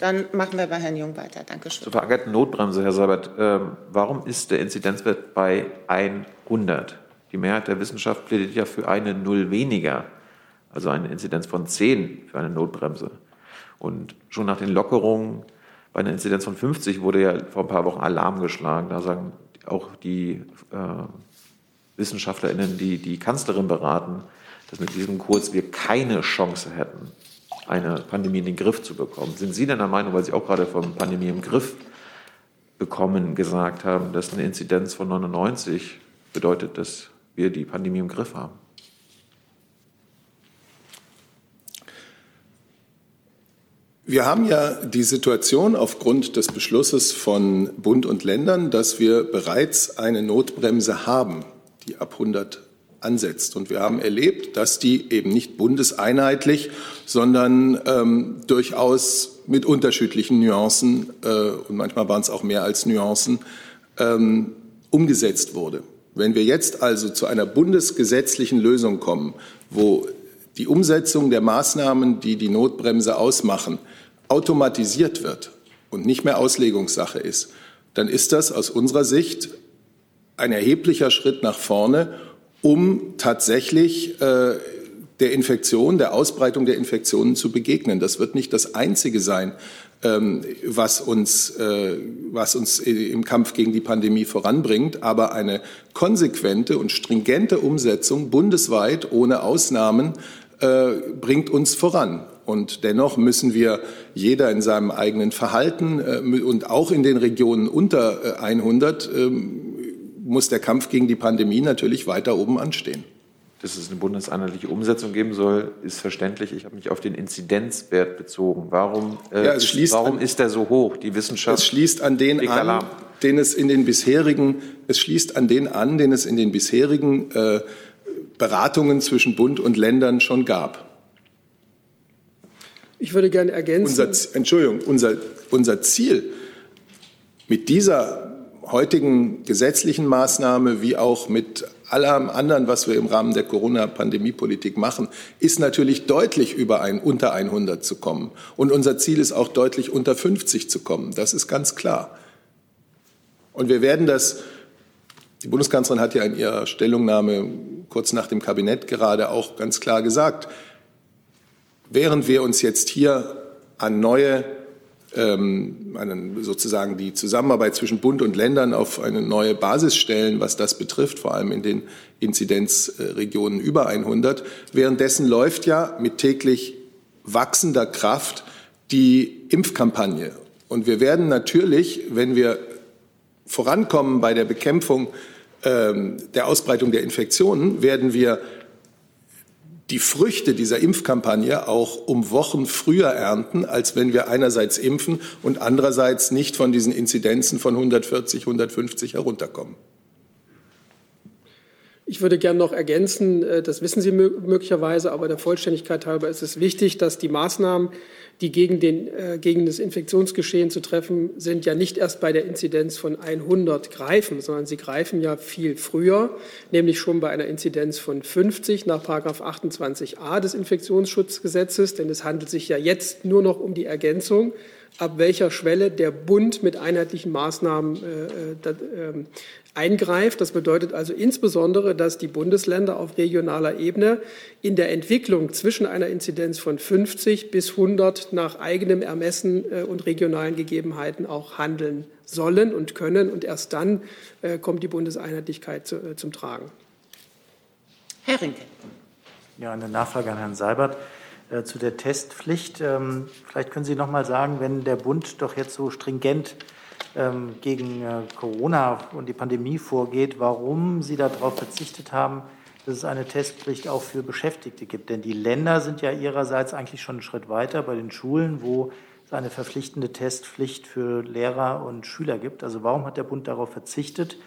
Dann machen wir bei Herrn Jung weiter. Dankeschön. Zur verankerten Notbremse, Herr Seibert. Ähm, warum ist der Inzidenzwert bei 100? Die Mehrheit der Wissenschaft plädiert ja für eine Null weniger, also eine Inzidenz von 10 für eine Notbremse. Und schon nach den Lockerungen bei einer Inzidenz von 50 wurde ja vor ein paar Wochen Alarm geschlagen. Da sagen auch die äh, WissenschaftlerInnen, die die Kanzlerin beraten, dass mit diesem Kurs wir keine Chance hätten, eine Pandemie in den Griff zu bekommen. Sind Sie denn der Meinung, weil Sie auch gerade von Pandemie im Griff bekommen gesagt haben, dass eine Inzidenz von 99 bedeutet, dass wir die Pandemie im Griff haben? Wir haben ja die Situation aufgrund des Beschlusses von Bund und Ländern, dass wir bereits eine Notbremse haben, die ab 100 ansetzt. Und wir haben erlebt, dass die eben nicht bundeseinheitlich, sondern ähm, durchaus mit unterschiedlichen Nuancen, äh, und manchmal waren es auch mehr als Nuancen, ähm, umgesetzt wurde. Wenn wir jetzt also zu einer bundesgesetzlichen Lösung kommen, wo die Umsetzung der Maßnahmen, die die Notbremse ausmachen, automatisiert wird und nicht mehr Auslegungssache ist, dann ist das aus unserer Sicht ein erheblicher Schritt nach vorne um tatsächlich äh, der Infektion, der Ausbreitung der Infektionen zu begegnen. Das wird nicht das Einzige sein, ähm, was, uns, äh, was uns im Kampf gegen die Pandemie voranbringt, aber eine konsequente und stringente Umsetzung bundesweit ohne Ausnahmen äh, bringt uns voran. Und dennoch müssen wir jeder in seinem eigenen Verhalten äh, und auch in den Regionen unter 100 äh, muss der Kampf gegen die Pandemie natürlich weiter oben anstehen. Dass es eine bundeseinheitliche Umsetzung geben soll, ist verständlich. Ich habe mich auf den Inzidenzwert bezogen. Warum, äh, ja, ist, warum an, ist der so hoch? Die Wissenschaft. Es schließt an den an, den es in den bisherigen, es schließt an den an, den es in den bisherigen äh, Beratungen zwischen Bund und Ländern schon gab. Ich würde gerne ergänzen. Unser, Entschuldigung, unser, unser Ziel mit dieser heutigen gesetzlichen Maßnahme wie auch mit allem anderen, was wir im Rahmen der Corona-Pandemie-Politik machen, ist natürlich deutlich über ein, unter 100 zu kommen. Und unser Ziel ist auch deutlich unter 50 zu kommen. Das ist ganz klar. Und wir werden das, die Bundeskanzlerin hat ja in ihrer Stellungnahme kurz nach dem Kabinett gerade auch ganz klar gesagt, während wir uns jetzt hier an neue einen, sozusagen die Zusammenarbeit zwischen Bund und Ländern auf eine neue Basis stellen, was das betrifft, vor allem in den Inzidenzregionen über 100. Währenddessen läuft ja mit täglich wachsender Kraft die Impfkampagne. Und wir werden natürlich, wenn wir vorankommen bei der Bekämpfung ähm, der Ausbreitung der Infektionen, werden wir die Früchte dieser Impfkampagne auch um Wochen früher ernten, als wenn wir einerseits impfen und andererseits nicht von diesen Inzidenzen von 140, 150 herunterkommen. Ich würde gerne noch ergänzen, äh, das wissen Sie möglicherweise, aber der Vollständigkeit halber ist es wichtig, dass die Maßnahmen, die gegen, den, äh, gegen das Infektionsgeschehen zu treffen sind, ja nicht erst bei der Inzidenz von 100 greifen, sondern sie greifen ja viel früher, nämlich schon bei einer Inzidenz von 50 nach 28a des Infektionsschutzgesetzes, denn es handelt sich ja jetzt nur noch um die Ergänzung ab welcher Schwelle der Bund mit einheitlichen Maßnahmen äh, äh, eingreift. Das bedeutet also insbesondere, dass die Bundesländer auf regionaler Ebene in der Entwicklung zwischen einer Inzidenz von 50 bis 100 nach eigenem Ermessen äh, und regionalen Gegebenheiten auch handeln sollen und können. Und erst dann äh, kommt die Bundeseinheitlichkeit äh, zum Tragen. Herr Rinke. Ja, eine Nachfrage an Herrn Seibert zu der Testpflicht. Ähm, vielleicht können Sie noch mal sagen, wenn der Bund doch jetzt so stringent ähm, gegen äh, Corona und die Pandemie vorgeht, warum Sie darauf verzichtet haben, dass es eine Testpflicht auch für Beschäftigte gibt. Denn die Länder sind ja ihrerseits eigentlich schon einen Schritt weiter bei den Schulen, wo es eine verpflichtende Testpflicht für Lehrer und Schüler gibt. Also warum hat der Bund darauf verzichtet,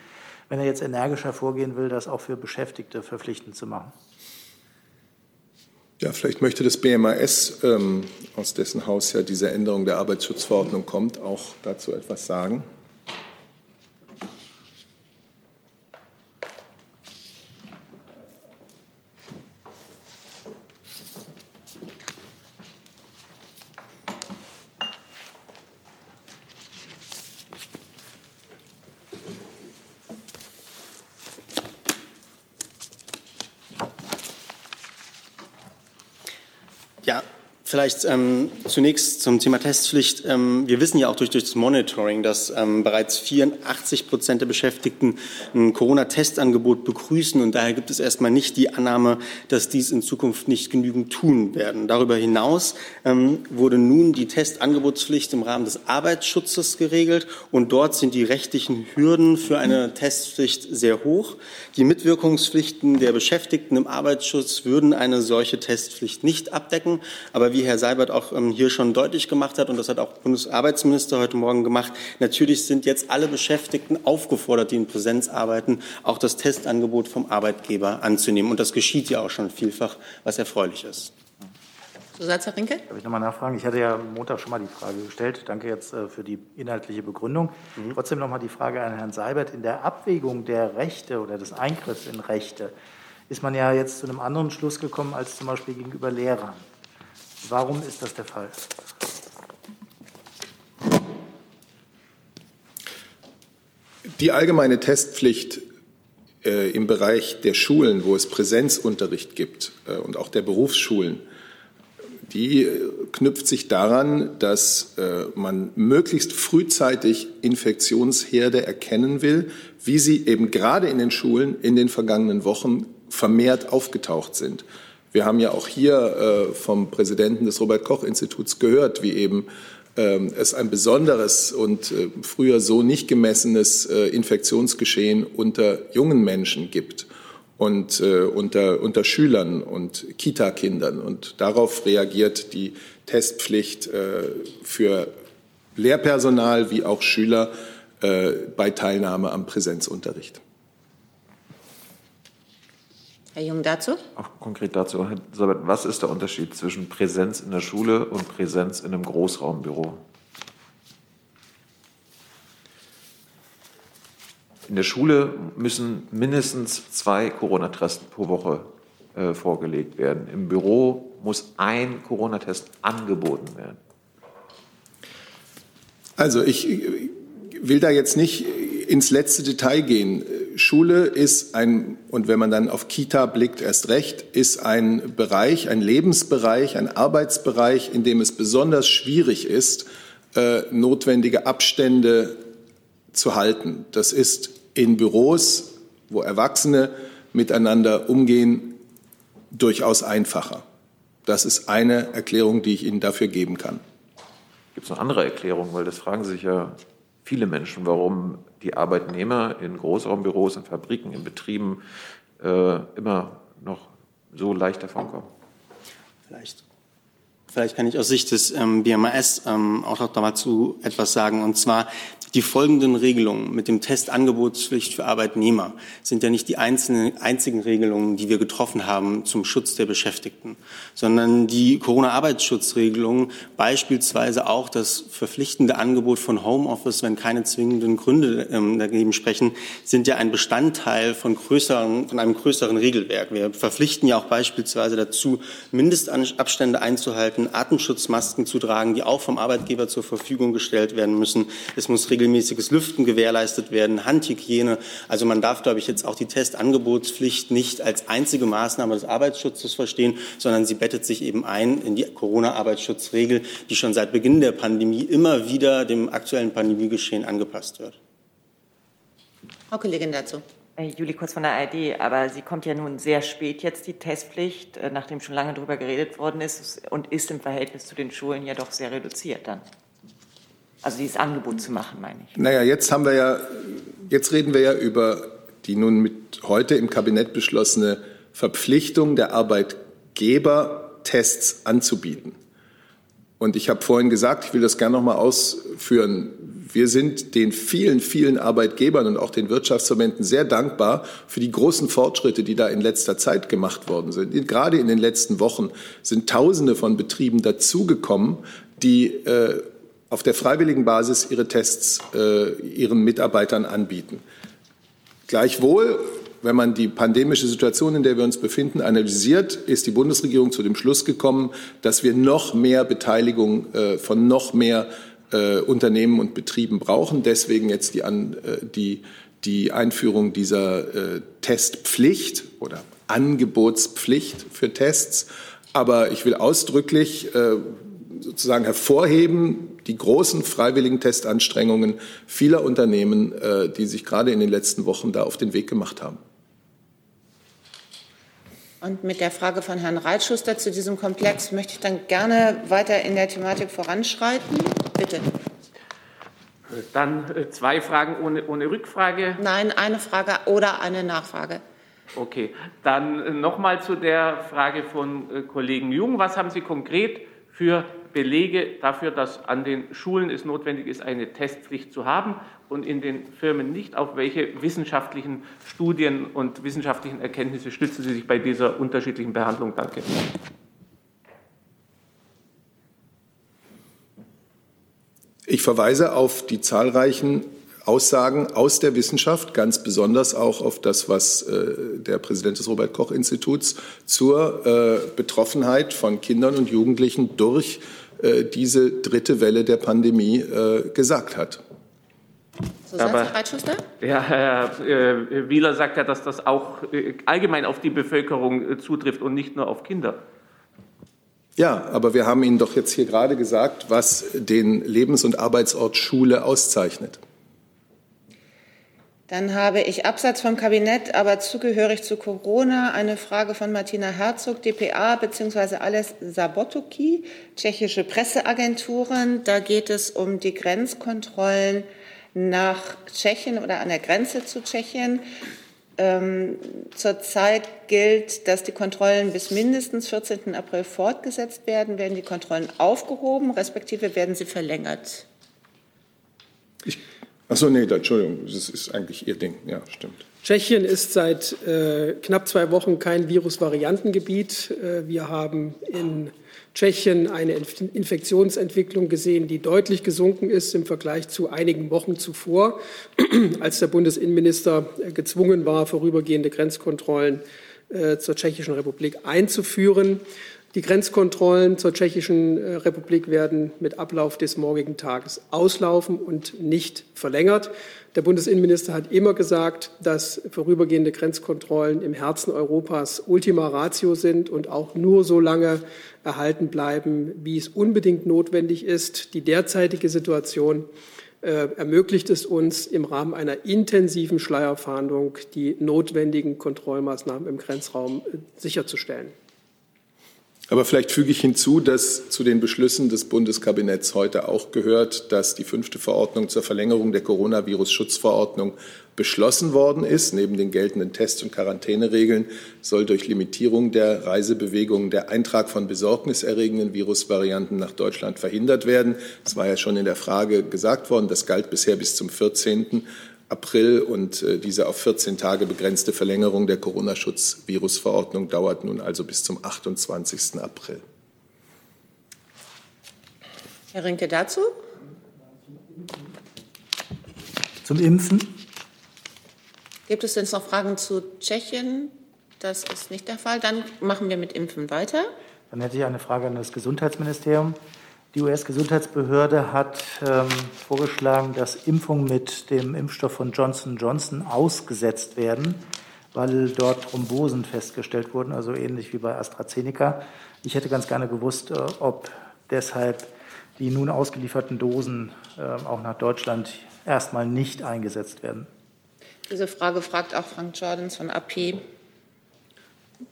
wenn er jetzt energischer vorgehen will, das auch für Beschäftigte verpflichtend zu machen? Ja, vielleicht möchte das BMAS, ähm, aus dessen Haus ja diese Änderung der Arbeitsschutzverordnung kommt, auch dazu etwas sagen. Vielleicht ähm, zunächst zum Thema Testpflicht. Ähm, wir wissen ja auch durch, durch das Monitoring, dass ähm, bereits 84 Prozent der Beschäftigten ein Corona-Testangebot begrüßen. Und daher gibt es erstmal nicht die Annahme, dass dies in Zukunft nicht genügend tun werden. Darüber hinaus ähm, wurde nun die Testangebotspflicht im Rahmen des Arbeitsschutzes geregelt. Und dort sind die rechtlichen Hürden für eine Testpflicht sehr hoch. Die Mitwirkungspflichten der Beschäftigten im Arbeitsschutz würden eine solche Testpflicht nicht abdecken. Aber wie wie Herr Seibert auch ähm, hier schon deutlich gemacht hat, und das hat auch Bundesarbeitsminister heute Morgen gemacht, natürlich sind jetzt alle Beschäftigten aufgefordert, die in Präsenz arbeiten, auch das Testangebot vom Arbeitgeber anzunehmen. Und das geschieht ja auch schon vielfach, was erfreulich ist. Zusatz, Herr Rinke? Darf ich nochmal nachfragen? Ich hatte ja Montag schon mal die Frage gestellt. Danke jetzt äh, für die inhaltliche Begründung. Mhm. Trotzdem nochmal die Frage an Herrn Seibert. In der Abwägung der Rechte oder des Eingriffs in Rechte ist man ja jetzt zu einem anderen Schluss gekommen als zum Beispiel gegenüber Lehrern. Warum ist das der Fall? Die allgemeine Testpflicht äh, im Bereich der Schulen, wo es Präsenzunterricht gibt äh, und auch der Berufsschulen, die äh, knüpft sich daran, dass äh, man möglichst frühzeitig Infektionsherde erkennen will, wie sie eben gerade in den Schulen in den vergangenen Wochen vermehrt aufgetaucht sind. Wir haben ja auch hier äh, vom Präsidenten des Robert Koch Instituts gehört, wie eben ähm, es ein besonderes und äh, früher so nicht gemessenes äh, Infektionsgeschehen unter jungen Menschen gibt und unter, unter Schülern und Kitakindern. Und darauf reagiert die Testpflicht für Lehrpersonal wie auch Schüler bei Teilnahme am Präsenzunterricht. Herr Jung dazu? Auch konkret dazu, Herr was ist der Unterschied zwischen Präsenz in der Schule und Präsenz in einem Großraumbüro? in der Schule müssen mindestens zwei Corona-Tests pro Woche äh, vorgelegt werden. Im Büro muss ein Corona-Test angeboten werden. Also ich will da jetzt nicht ins letzte Detail gehen. Schule ist ein, und wenn man dann auf Kita blickt, erst recht, ist ein Bereich, ein Lebensbereich, ein Arbeitsbereich, in dem es besonders schwierig ist, äh, notwendige Abstände zu halten. Das ist in Büros, wo Erwachsene miteinander umgehen, durchaus einfacher. Das ist eine Erklärung, die ich Ihnen dafür geben kann. Gibt es noch andere Erklärungen? Weil das fragen sich ja viele Menschen, warum die Arbeitnehmer in Großraumbüros, in Fabriken, in Betrieben äh, immer noch so leicht davonkommen. Vielleicht. Vielleicht kann ich aus Sicht des ähm, BMAS ähm, auch noch dazu etwas sagen. Und zwar die folgenden Regelungen mit dem Testangebotspflicht für Arbeitnehmer sind ja nicht die einzelnen, einzigen Regelungen, die wir getroffen haben zum Schutz der Beschäftigten, sondern die Corona-Arbeitsschutzregelungen, beispielsweise auch das verpflichtende Angebot von Homeoffice, wenn keine zwingenden Gründe ähm, dagegen sprechen, sind ja ein Bestandteil von, größeren, von einem größeren Regelwerk. Wir verpflichten ja auch beispielsweise dazu, Mindestabstände einzuhalten, Atemschutzmasken zu tragen, die auch vom Arbeitgeber zur Verfügung gestellt werden müssen. Es muss regelmäßiges Lüften gewährleistet werden, Handhygiene. Also man darf, glaube ich, jetzt auch die Testangebotspflicht nicht als einzige Maßnahme des Arbeitsschutzes verstehen, sondern sie bettet sich eben ein in die Corona-Arbeitsschutzregel, die schon seit Beginn der Pandemie immer wieder dem aktuellen Pandemiegeschehen angepasst wird. Frau Kollegin dazu. Äh, Juli Kurz von der ARD, aber sie kommt ja nun sehr spät jetzt, die Testpflicht, äh, nachdem schon lange darüber geredet worden ist und ist im Verhältnis zu den Schulen ja doch sehr reduziert dann. Also dieses Angebot zu machen, meine ich. Naja, jetzt haben wir ja, jetzt reden wir ja über die nun mit heute im Kabinett beschlossene Verpflichtung der Arbeitgeber, Tests anzubieten. Und ich habe vorhin gesagt, ich will das gerne noch mal ausführen. Wir sind den vielen, vielen Arbeitgebern und auch den Wirtschaftsverbänden sehr dankbar für die großen Fortschritte, die da in letzter Zeit gemacht worden sind. Gerade in den letzten Wochen sind Tausende von Betrieben dazugekommen, die äh, auf der freiwilligen Basis ihre Tests äh, ihren Mitarbeitern anbieten. Gleichwohl, wenn man die pandemische Situation, in der wir uns befinden, analysiert, ist die Bundesregierung zu dem Schluss gekommen, dass wir noch mehr Beteiligung äh, von noch mehr äh, Unternehmen und Betrieben brauchen. Deswegen jetzt die, an, äh, die, die Einführung dieser äh, Testpflicht oder Angebotspflicht für Tests. Aber ich will ausdrücklich äh, sozusagen hervorheben, die großen freiwilligen Testanstrengungen vieler Unternehmen, äh, die sich gerade in den letzten Wochen da auf den Weg gemacht haben. Und mit der Frage von Herrn Reitschuster zu diesem Komplex möchte ich dann gerne weiter in der Thematik voranschreiten. Bitte. Dann äh, zwei Fragen ohne, ohne Rückfrage. Nein, eine Frage oder eine Nachfrage. Okay, dann äh, nochmal zu der Frage von Kollegen Jung. Was haben Sie konkret für Belege dafür, dass an den Schulen es notwendig ist, eine Testpflicht zu haben und in den Firmen nicht. Auf welche wissenschaftlichen Studien und wissenschaftlichen Erkenntnisse stützen Sie sich bei dieser unterschiedlichen Behandlung? Danke. Ich verweise auf die zahlreichen Aussagen aus der Wissenschaft, ganz besonders auch auf das, was äh, der Präsident des Robert Koch Instituts zur äh, Betroffenheit von Kindern und Jugendlichen durch äh, diese dritte Welle der Pandemie äh, gesagt hat. So Aber? Ja, Herr äh, Wieler sagt ja, dass das auch äh, allgemein auf die Bevölkerung zutrifft und nicht nur auf Kinder. Ja, aber wir haben Ihnen doch jetzt hier gerade gesagt, was den Lebens- und Arbeitsort Schule auszeichnet. Dann habe ich Absatz vom Kabinett, aber zugehörig zu Corona, eine Frage von Martina Herzog, dpa bzw. alles Sabotuki, tschechische Presseagenturen. Da geht es um die Grenzkontrollen nach Tschechien oder an der Grenze zu Tschechien. Ähm, zurzeit gilt, dass die Kontrollen bis mindestens 14. April fortgesetzt werden. Werden die Kontrollen aufgehoben, respektive werden sie verlängert? Ich Ach so, nee, da, Entschuldigung, das ist eigentlich Ihr Ding. Ja, stimmt. Tschechien ist seit äh, knapp zwei Wochen kein Virusvariantengebiet. Äh, wir haben in Tschechien eine Infektionsentwicklung gesehen, die deutlich gesunken ist im Vergleich zu einigen Wochen zuvor, (clears throat) als der Bundesinnenminister äh, gezwungen war, vorübergehende Grenzkontrollen äh, zur Tschechischen Republik einzuführen. Die Grenzkontrollen zur Tschechischen äh, Republik werden mit Ablauf des morgigen Tages auslaufen und nicht verlängert. Der Bundesinnenminister hat immer gesagt, dass vorübergehende Grenzkontrollen im Herzen Europas Ultima Ratio sind und auch nur so lange erhalten bleiben, wie es unbedingt notwendig ist. Die derzeitige Situation äh, ermöglicht es uns im Rahmen einer intensiven Schleierfahndung die notwendigen Kontrollmaßnahmen im Grenzraum äh, sicherzustellen. Aber vielleicht füge ich hinzu, dass zu den Beschlüssen des Bundeskabinetts heute auch gehört, dass die fünfte Verordnung zur Verlängerung der Coronavirus-Schutzverordnung beschlossen worden ist. Neben den geltenden Test- und Quarantäneregeln soll durch Limitierung der Reisebewegungen der Eintrag von besorgniserregenden Virusvarianten nach Deutschland verhindert werden. Es war ja schon in der Frage gesagt worden, das galt bisher bis zum 14. April und äh, diese auf 14 Tage begrenzte Verlängerung der Corona-Schutz-Virusverordnung dauert nun also bis zum 28. April. Herr Rinke dazu? Zum Impfen? Gibt es denn noch Fragen zu Tschechien? Das ist nicht der Fall. Dann machen wir mit Impfen weiter. Dann hätte ich eine Frage an das Gesundheitsministerium. Die US-Gesundheitsbehörde hat ähm, vorgeschlagen, dass Impfungen mit dem Impfstoff von Johnson Johnson ausgesetzt werden, weil dort Thrombosen festgestellt wurden, also ähnlich wie bei AstraZeneca. Ich hätte ganz gerne gewusst, äh, ob deshalb die nun ausgelieferten Dosen äh, auch nach Deutschland erstmal nicht eingesetzt werden. Diese Frage fragt auch Frank Jordans von AP.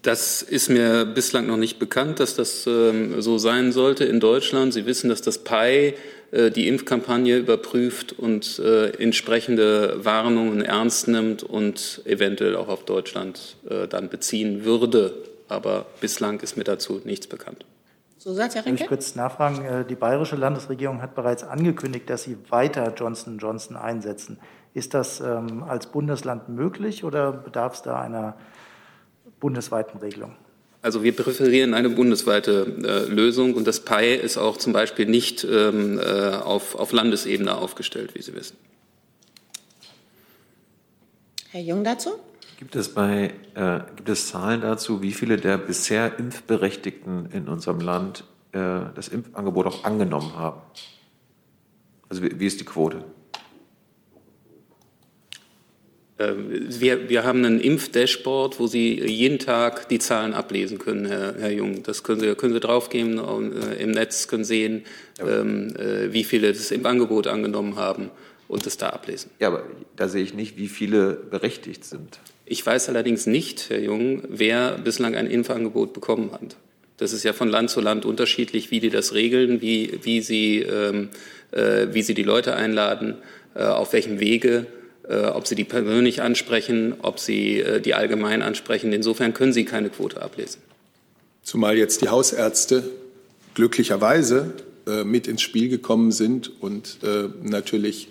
Das ist mir bislang noch nicht bekannt, dass das ähm, so sein sollte in Deutschland. Sie wissen, dass das PI äh, die Impfkampagne überprüft und äh, entsprechende Warnungen ernst nimmt und eventuell auch auf Deutschland äh, dann beziehen würde. Aber bislang ist mir dazu nichts bekannt. So sagt Herr Rinke. Ich kurz nachfragen. Äh, die bayerische Landesregierung hat bereits angekündigt, dass sie weiter Johnson Johnson einsetzen. Ist das ähm, als Bundesland möglich oder bedarf es da einer bundesweiten Regelung? Also wir präferieren eine bundesweite äh, Lösung und das PI ist auch zum Beispiel nicht ähm, äh, auf, auf Landesebene aufgestellt, wie Sie wissen. Herr Jung dazu? Gibt es, bei, äh, gibt es Zahlen dazu, wie viele der bisher Impfberechtigten in unserem Land äh, das Impfangebot auch angenommen haben? Also wie, wie ist die Quote? Ähm, wir, wir haben ein Impfdashboard, wo Sie jeden Tag die Zahlen ablesen können, Herr, Herr Jung. Das können Sie, können Sie draufgeben äh, im Netz, können sehen, ähm, äh, wie viele das Impfangebot angenommen haben und das da ablesen. Ja, aber da sehe ich nicht, wie viele berechtigt sind. Ich weiß allerdings nicht, Herr Jung, wer bislang ein Impfangebot bekommen hat. Das ist ja von Land zu Land unterschiedlich, wie die das regeln, wie, wie, sie, ähm, äh, wie sie die Leute einladen, äh, auf welchem Wege ob Sie die persönlich ansprechen, ob Sie äh, die allgemein ansprechen. Insofern können Sie keine Quote ablesen. Zumal jetzt die Hausärzte glücklicherweise äh, mit ins Spiel gekommen sind und natürlich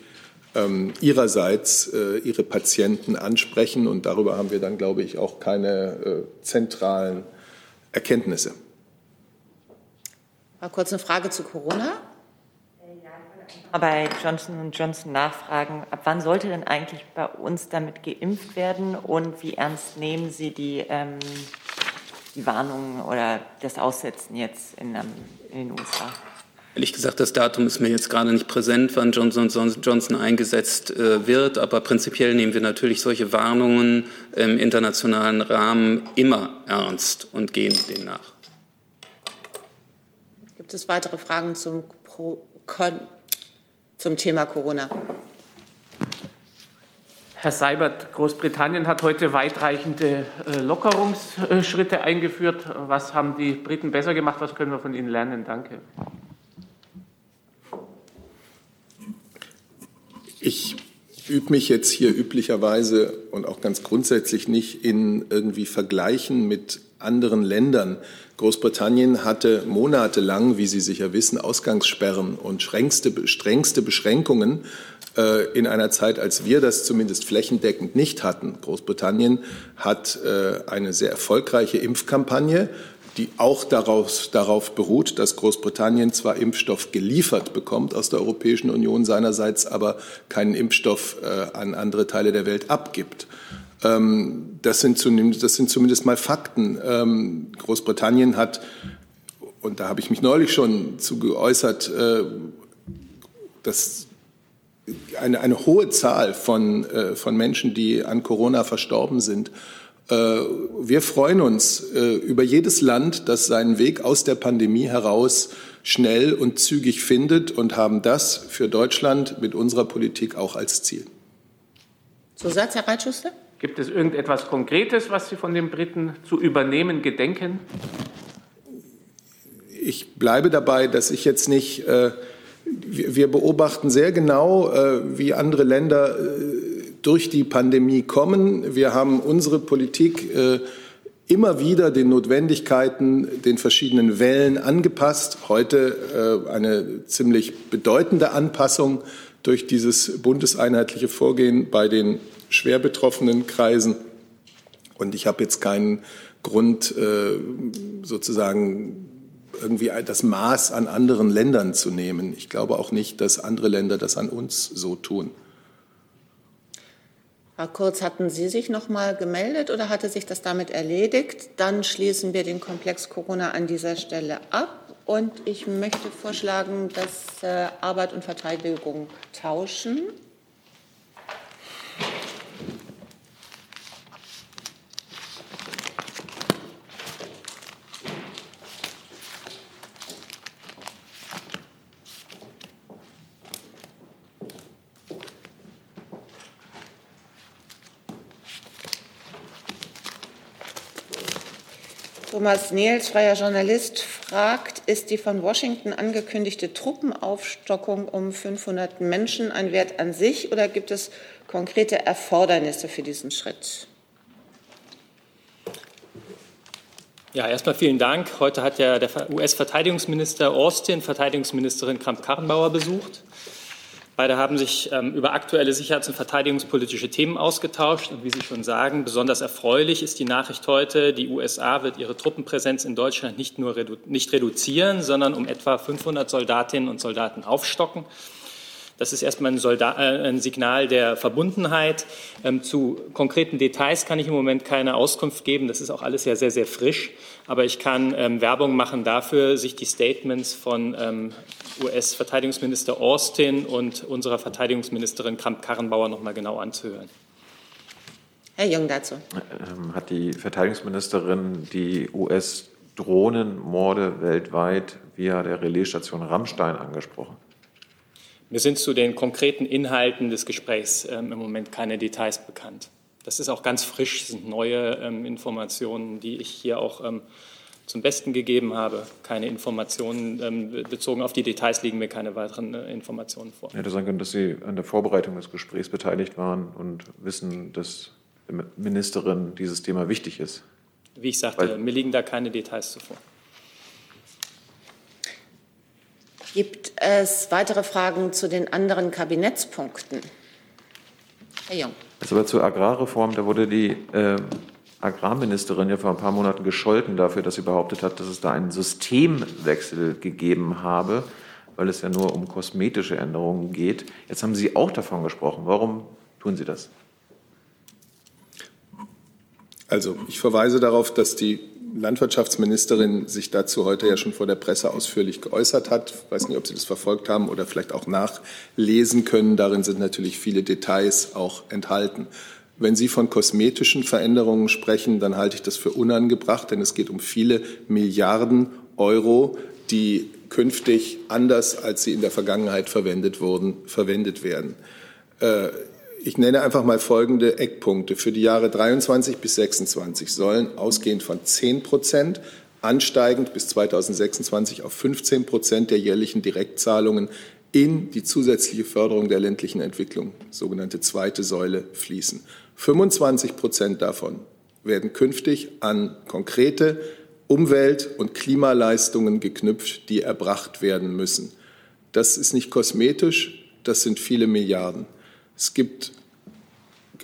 ähm, ihrerseits ihre Patienten ansprechen. Und darüber haben wir dann, glaube ich, auch keine zentralen Erkenntnisse. Mal kurz eine Frage zu Corona bei Johnson Johnson nachfragen, ab wann sollte denn eigentlich bei uns damit geimpft werden und wie ernst nehmen Sie die, ähm, die Warnungen oder das Aussetzen jetzt in, ähm, in den USA? Ehrlich gesagt, das Datum ist mir jetzt gerade nicht präsent, wann Johnson Johnson eingesetzt äh, wird. Aber prinzipiell nehmen wir natürlich solche Warnungen im internationalen Rahmen immer ernst und gehen denen nach. Gibt es weitere Fragen zum Pro Kon zum Thema Corona. Herr Seibert, Großbritannien hat heute weitreichende äh, Lockerungsschritte eingeführt. Was haben die Briten besser gemacht? Was können wir von Ihnen lernen? Danke. Ich übe mich jetzt hier üblicherweise und auch ganz grundsätzlich nicht in irgendwie Vergleichen mit anderen Ländern. Großbritannien hatte monatelang, wie Sie sicher wissen, Ausgangssperren und strengste, Beschränkungen äh, in einer Zeit, als wir das zumindest flächendeckend nicht hatten. Großbritannien hat äh, eine sehr erfolgreiche Impfkampagne die auch darauf, darauf beruht, dass Großbritannien zwar Impfstoff geliefert bekommt aus der Europäischen Union, seinerseits aber keinen Impfstoff äh, an andere Teile der Welt abgibt. Ähm, das, sind zumindest, das sind zumindest mal Fakten. Ähm, Großbritannien hat, und da habe ich mich neulich schon zu geäußert, äh, dass eine, eine hohe Zahl von, äh, von Menschen, die an Corona verstorben sind, äh, wir freuen uns über jedes Land, das seinen Weg aus der Pandemie heraus schnell und zügig findet und haben das für Deutschland mit unserer Politik auch als Ziel. Zusatz, Herr Reitschuster? Gibt es irgendetwas Konkretes, was Sie von den Briten zu übernehmen gedenken? Ich bleibe dabei, dass ich jetzt nicht. Äh, wir beobachten sehr genau, wie andere Länder durch die Pandemie kommen. Wir haben unsere Politik äh, immer wieder den Notwendigkeiten, den verschiedenen Wellen angepasst. Heute äh, eine ziemlich bedeutende Anpassung durch dieses bundeseinheitliche Vorgehen bei den schwer betroffenen Kreisen. Und ich habe jetzt keinen Grund, äh, sozusagen irgendwie das Maß an anderen Ländern zu nehmen. Ich glaube auch nicht, dass andere Länder das an uns so tun. Herr Kurz, hatten Sie sich noch mal gemeldet oder hatte sich das damit erledigt? Dann schließen wir den Komplex Corona an dieser Stelle ab. Und ich möchte vorschlagen, dass äh, Arbeit und Verteidigung tauschen. Thomas Nehls, freier Journalist, fragt, ist die von Washington angekündigte Truppenaufstockung um 500 Menschen ein Wert an sich oder gibt es konkrete Erfordernisse für diesen Schritt? Ja, erstmal vielen Dank. Heute hat ja der US-Verteidigungsminister Austin Verteidigungsministerin Kramp-Karrenbauer besucht. Beide haben sich ähm, über aktuelle sicherheits- und verteidigungspolitische Themen ausgetauscht. Und wie Sie schon sagen, besonders erfreulich ist die Nachricht heute, die USA wird ihre Truppenpräsenz in Deutschland nicht nur redu nicht reduzieren, sondern um etwa 500 Soldatinnen und Soldaten aufstocken. Das ist erstmal ein, Soldat, äh, ein Signal der Verbundenheit. Ähm, zu konkreten Details kann ich im Moment keine Auskunft geben. Das ist auch alles ja sehr, sehr frisch. Aber ich kann ähm, Werbung machen dafür, sich die Statements von ähm, US-Verteidigungsminister Austin und unserer Verteidigungsministerin Kramp-Karrenbauer noch mal genau anzuhören. Herr Jung dazu. Ähm, hat die Verteidigungsministerin die US-Drohnenmorde weltweit via der Relaisstation Rammstein angesprochen? Mir sind zu den konkreten Inhalten des Gesprächs ähm, im Moment keine Details bekannt. Das ist auch ganz frisch, das sind neue ähm, Informationen, die ich hier auch ähm, zum Besten gegeben habe. Keine Informationen ähm, bezogen auf die Details liegen mir keine weiteren äh, Informationen vor. Hätte sein können, dass Sie an der Vorbereitung des Gesprächs beteiligt waren und wissen, dass der Ministerin dieses Thema wichtig ist. Wie ich sagte, Weil, mir liegen da keine Details zuvor. Gibt es weitere Fragen zu den anderen Kabinettspunkten? Herr Jung. Also aber zur Agrarreform, da wurde die äh, Agrarministerin ja vor ein paar Monaten gescholten dafür, dass sie behauptet hat, dass es da einen Systemwechsel gegeben habe, weil es ja nur um kosmetische Änderungen geht. Jetzt haben Sie auch davon gesprochen. Warum tun Sie das? Also ich verweise darauf, dass die Landwirtschaftsministerin sich dazu heute ja schon vor der Presse ausführlich geäußert hat. Ich weiß nicht, ob Sie das verfolgt haben oder vielleicht auch nachlesen können. Darin sind natürlich viele Details auch enthalten. Wenn Sie von kosmetischen Veränderungen sprechen, dann halte ich das für unangebracht, denn es geht um viele Milliarden Euro, die künftig anders, als sie in der Vergangenheit verwendet wurden, verwendet werden. Äh, ich nenne einfach mal folgende Eckpunkte. Für die Jahre 23 bis 26 sollen ausgehend von 10 Prozent, ansteigend bis 2026 auf 15 Prozent der jährlichen Direktzahlungen in die zusätzliche Förderung der ländlichen Entwicklung, sogenannte zweite Säule, fließen. 25 Prozent davon werden künftig an konkrete Umwelt- und Klimaleistungen geknüpft, die erbracht werden müssen. Das ist nicht kosmetisch, das sind viele Milliarden. Es gibt,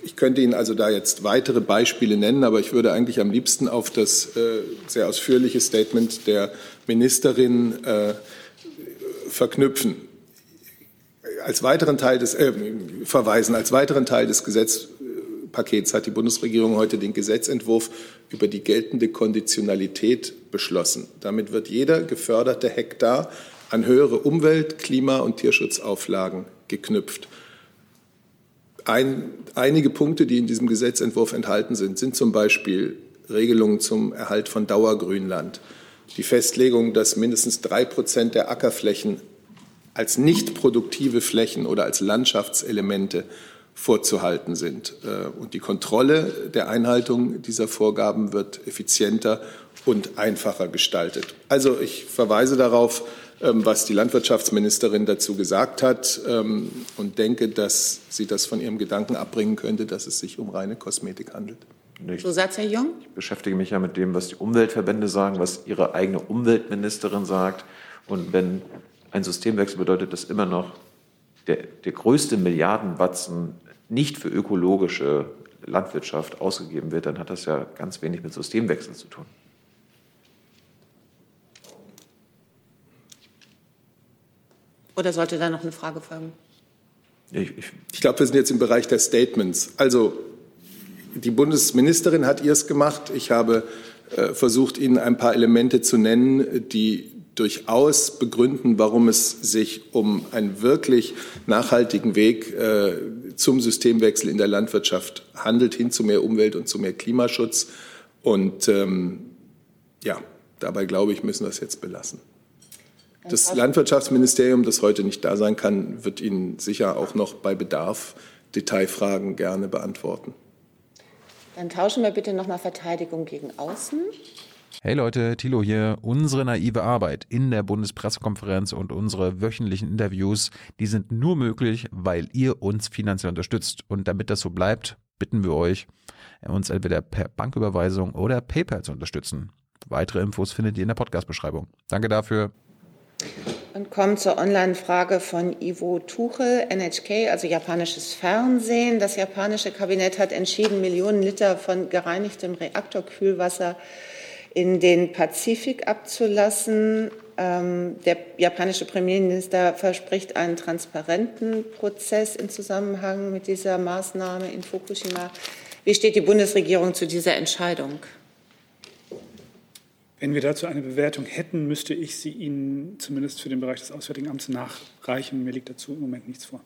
ich könnte Ihnen also da jetzt weitere Beispiele nennen, aber ich würde eigentlich am liebsten auf das äh, sehr ausführliche Statement der Ministerin äh, verknüpfen. Als weiteren Teil des, äh, verweisen, als weiteren Teil des Gesetzpakets hat die Bundesregierung heute den Gesetzentwurf über die geltende Konditionalität beschlossen. Damit wird jeder geförderte Hektar an höhere Umwelt-, Klima- und Tierschutzauflagen geknüpft. Ein, einige Punkte, die in diesem Gesetzentwurf enthalten sind, sind zum Beispiel Regelungen zum Erhalt von Dauergrünland, die Festlegung, dass mindestens drei Prozent der Ackerflächen als nicht produktive Flächen oder als Landschaftselemente vorzuhalten sind. Äh, und die Kontrolle der Einhaltung dieser Vorgaben wird effizienter und einfacher gestaltet. Also ich verweise darauf, was die Landwirtschaftsministerin dazu gesagt hat ähm, und denke, dass sie das von ihrem Gedanken abbringen könnte, dass es sich um reine Kosmetik handelt. Zusatz, Herr Jung? Ich beschäftige mich ja mit dem, was die Umweltverbände sagen, was ihre eigene Umweltministerin sagt. Und wenn ein Systemwechsel bedeutet, dass immer noch der, der größte Milliardenbatzen nicht für ökologische Landwirtschaft ausgegeben wird, dann hat das ja ganz wenig mit Systemwechsel zu tun. Oder sollte da noch eine Frage folgen? Ich, ich, ich glaube, wir sind jetzt im Bereich der Statements. Also die Bundesministerin hat ihrs gemacht. Ich habe äh, versucht, Ihnen ein paar Elemente zu nennen, die durchaus begründen, warum es sich um einen wirklich nachhaltigen Weg äh, zum Systemwechsel in der Landwirtschaft handelt, hin zu mehr Umwelt und zu mehr Klimaschutz. Und ähm, ja, dabei glaube ich, müssen wir es jetzt belassen. Das Landwirtschaftsministerium, das heute nicht da sein kann, wird Ihnen sicher auch noch bei Bedarf Detailfragen gerne beantworten. Dann tauschen wir bitte nochmal Verteidigung gegen Außen. Hey Leute, Thilo hier. Unsere naive Arbeit in der Bundespressekonferenz und unsere wöchentlichen Interviews, die sind nur möglich, weil ihr uns finanziell unterstützt. Und damit das so bleibt, bitten wir euch, uns entweder per Banküberweisung oder PayPal zu unterstützen. Weitere Infos findet ihr in der Podcast-Beschreibung. Danke dafür. Und kommen zur Online-Frage von Ivo Tuchel, NHK, also japanisches Fernsehen. Das japanische Kabinett hat entschieden, Millionen Liter von gereinigtem Reaktorkühlwasser in den Pazifik abzulassen. Ähm, der japanische Premierminister verspricht einen transparenten Prozess im Zusammenhang mit dieser Maßnahme in Fukushima. Wie steht die Bundesregierung zu dieser Entscheidung? Wenn wir dazu eine Bewertung hätten, müsste ich sie Ihnen zumindest für den Bereich des Auswärtigen Amts nachreichen. Mir liegt dazu im Moment nichts vor.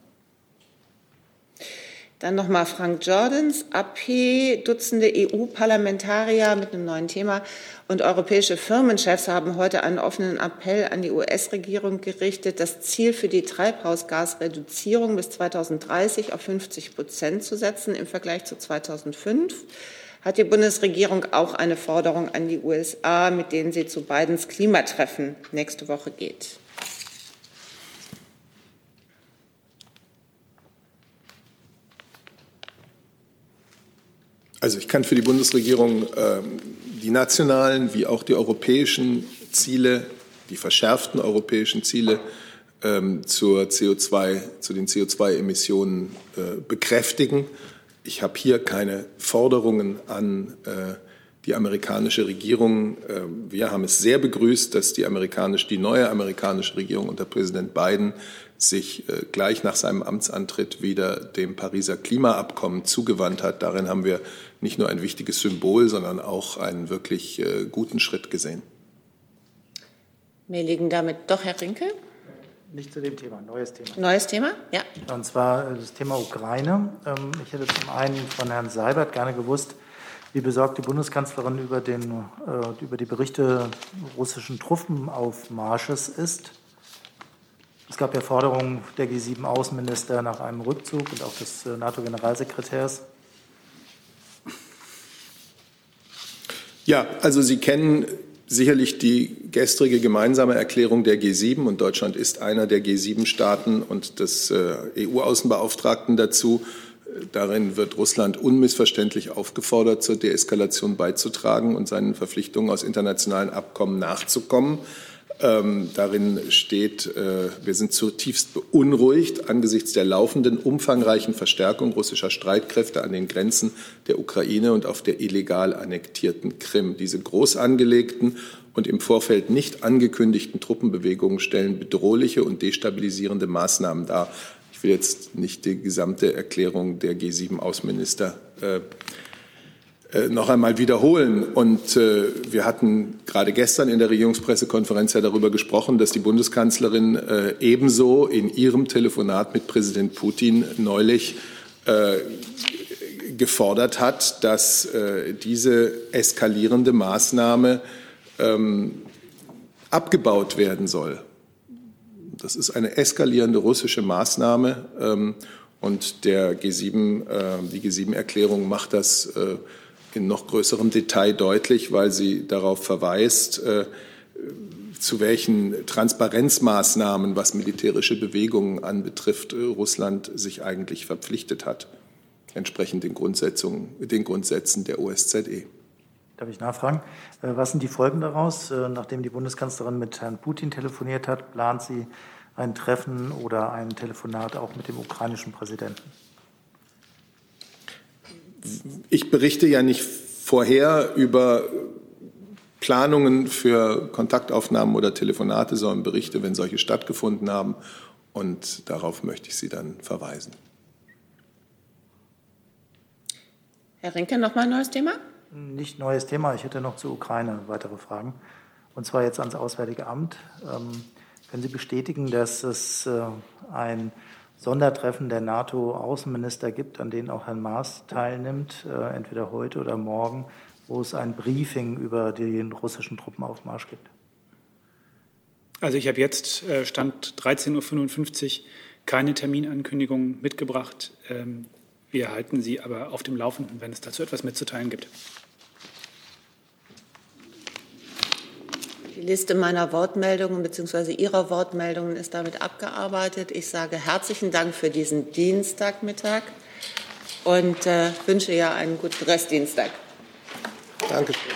Dann nochmal Frank Jordans, AP, Dutzende EU-Parlamentarier mit einem neuen Thema und europäische Firmenchefs haben heute einen offenen Appell an die US-Regierung gerichtet, das Ziel für die Treibhausgasreduzierung bis 2030 auf 50 Prozent zu setzen im Vergleich zu 2005 hat die Bundesregierung auch eine Forderung an die USA, mit denen sie zu Bidens Klimatreffen nächste Woche geht. Also ich kann für die Bundesregierung äh, die nationalen wie auch die europäischen Ziele, die verschärften europäischen Ziele ähm, zur CO2, zu den CO2-Emissionen äh, bekräftigen. Ich habe hier keine Forderungen an äh, die amerikanische Regierung. Äh, wir haben es sehr begrüßt, dass die, amerikanisch, die neue amerikanische Regierung unter Präsident Biden sich äh, gleich nach seinem Amtsantritt wieder dem Pariser Klimaabkommen zugewandt hat. Darin haben wir nicht nur ein wichtiges Symbol, sondern auch einen wirklich äh, guten Schritt gesehen. Wir liegen damit doch, Herr Rinke. Nicht zu dem Thema, neues Thema. Neues Thema, ja. Und zwar das Thema Ukraine. Ähm, ich hätte zum einen von Herrn Seibert gerne gewusst, wie besorgt die Bundeskanzlerin über, den, äh, über die Berichte russischen Truppenaufmarsches ist. Es gab ja Forderungen der G7-Außenminister nach einem Rückzug und auch des äh, NATO-Generalsekretärs. Ja, also Sie kennen sicherlich die gestrige gemeinsame Erklärung der G7 und Deutschland ist einer der G7-Staaten und des äh, EU-Außenbeauftragten dazu. Darin wird Russland unmissverständlich aufgefordert, zur Deeskalation beizutragen und seinen Verpflichtungen aus internationalen Abkommen nachzukommen. Ähm, darin steht, äh, wir sind zutiefst beunruhigt angesichts der laufenden umfangreichen Verstärkung russischer Streitkräfte an den Grenzen der Ukraine und auf der illegal annektierten Krim. Diese groß angelegten und im Vorfeld nicht angekündigten Truppenbewegungen stellen bedrohliche und destabilisierende Maßnahmen dar. Ich will jetzt nicht die gesamte Erklärung der G7-Außenminister äh, noch einmal wiederholen. Und äh, wir hatten gerade gestern in der Regierungspressekonferenz ja darüber gesprochen, dass die Bundeskanzlerin äh, ebenso in ihrem Telefonat mit Präsident Putin neulich äh, gefordert hat, dass äh, diese eskalierende Maßnahme ähm, abgebaut werden soll. Das ist eine eskalierende russische Maßnahme. Ähm, und der G7, äh, die G7-Erklärung macht das äh, in noch größerem Detail deutlich, weil sie darauf verweist, äh, zu welchen Transparenzmaßnahmen, was militärische Bewegungen anbetrifft, äh, Russland sich eigentlich verpflichtet hat, entsprechend den, den Grundsätzen der OSZE. Darf ich nachfragen? Äh, was sind die Folgen daraus? Nachdem die Bundeskanzlerin mit Herrn Putin telefoniert hat, plant sie ein Treffen oder ein Telefonat auch mit dem ukrainischen Präsidenten? Ich berichte ja nicht vorher über Planungen für Kontaktaufnahmen oder Telefonate, sondern berichte, wenn solche stattgefunden haben. Und darauf möchte ich Sie dann verweisen. Herr Rinke, noch mal ein neues Thema? Nicht neues Thema. Ich hätte noch zur Ukraine weitere Fragen. Und zwar jetzt ans Auswärtige Amt. Ähm, können Sie bestätigen, dass es äh, ein Sondertreffen der NATO-Außenminister gibt, an denen auch Herrn Maas teilnimmt, äh, entweder heute oder morgen, wo es ein Briefing über den russischen Truppenaufmarsch gibt. Also ich habe jetzt äh, Stand 13.55 Uhr keine Terminankündigung mitgebracht. Ähm, wir halten Sie aber auf dem Laufenden, wenn es dazu etwas mitzuteilen gibt. Die Liste meiner Wortmeldungen bzw. Ihrer Wortmeldungen ist damit abgearbeitet. Ich sage herzlichen Dank für diesen Dienstagmittag und äh, wünsche ja einen guten Restdienstag. Dankeschön.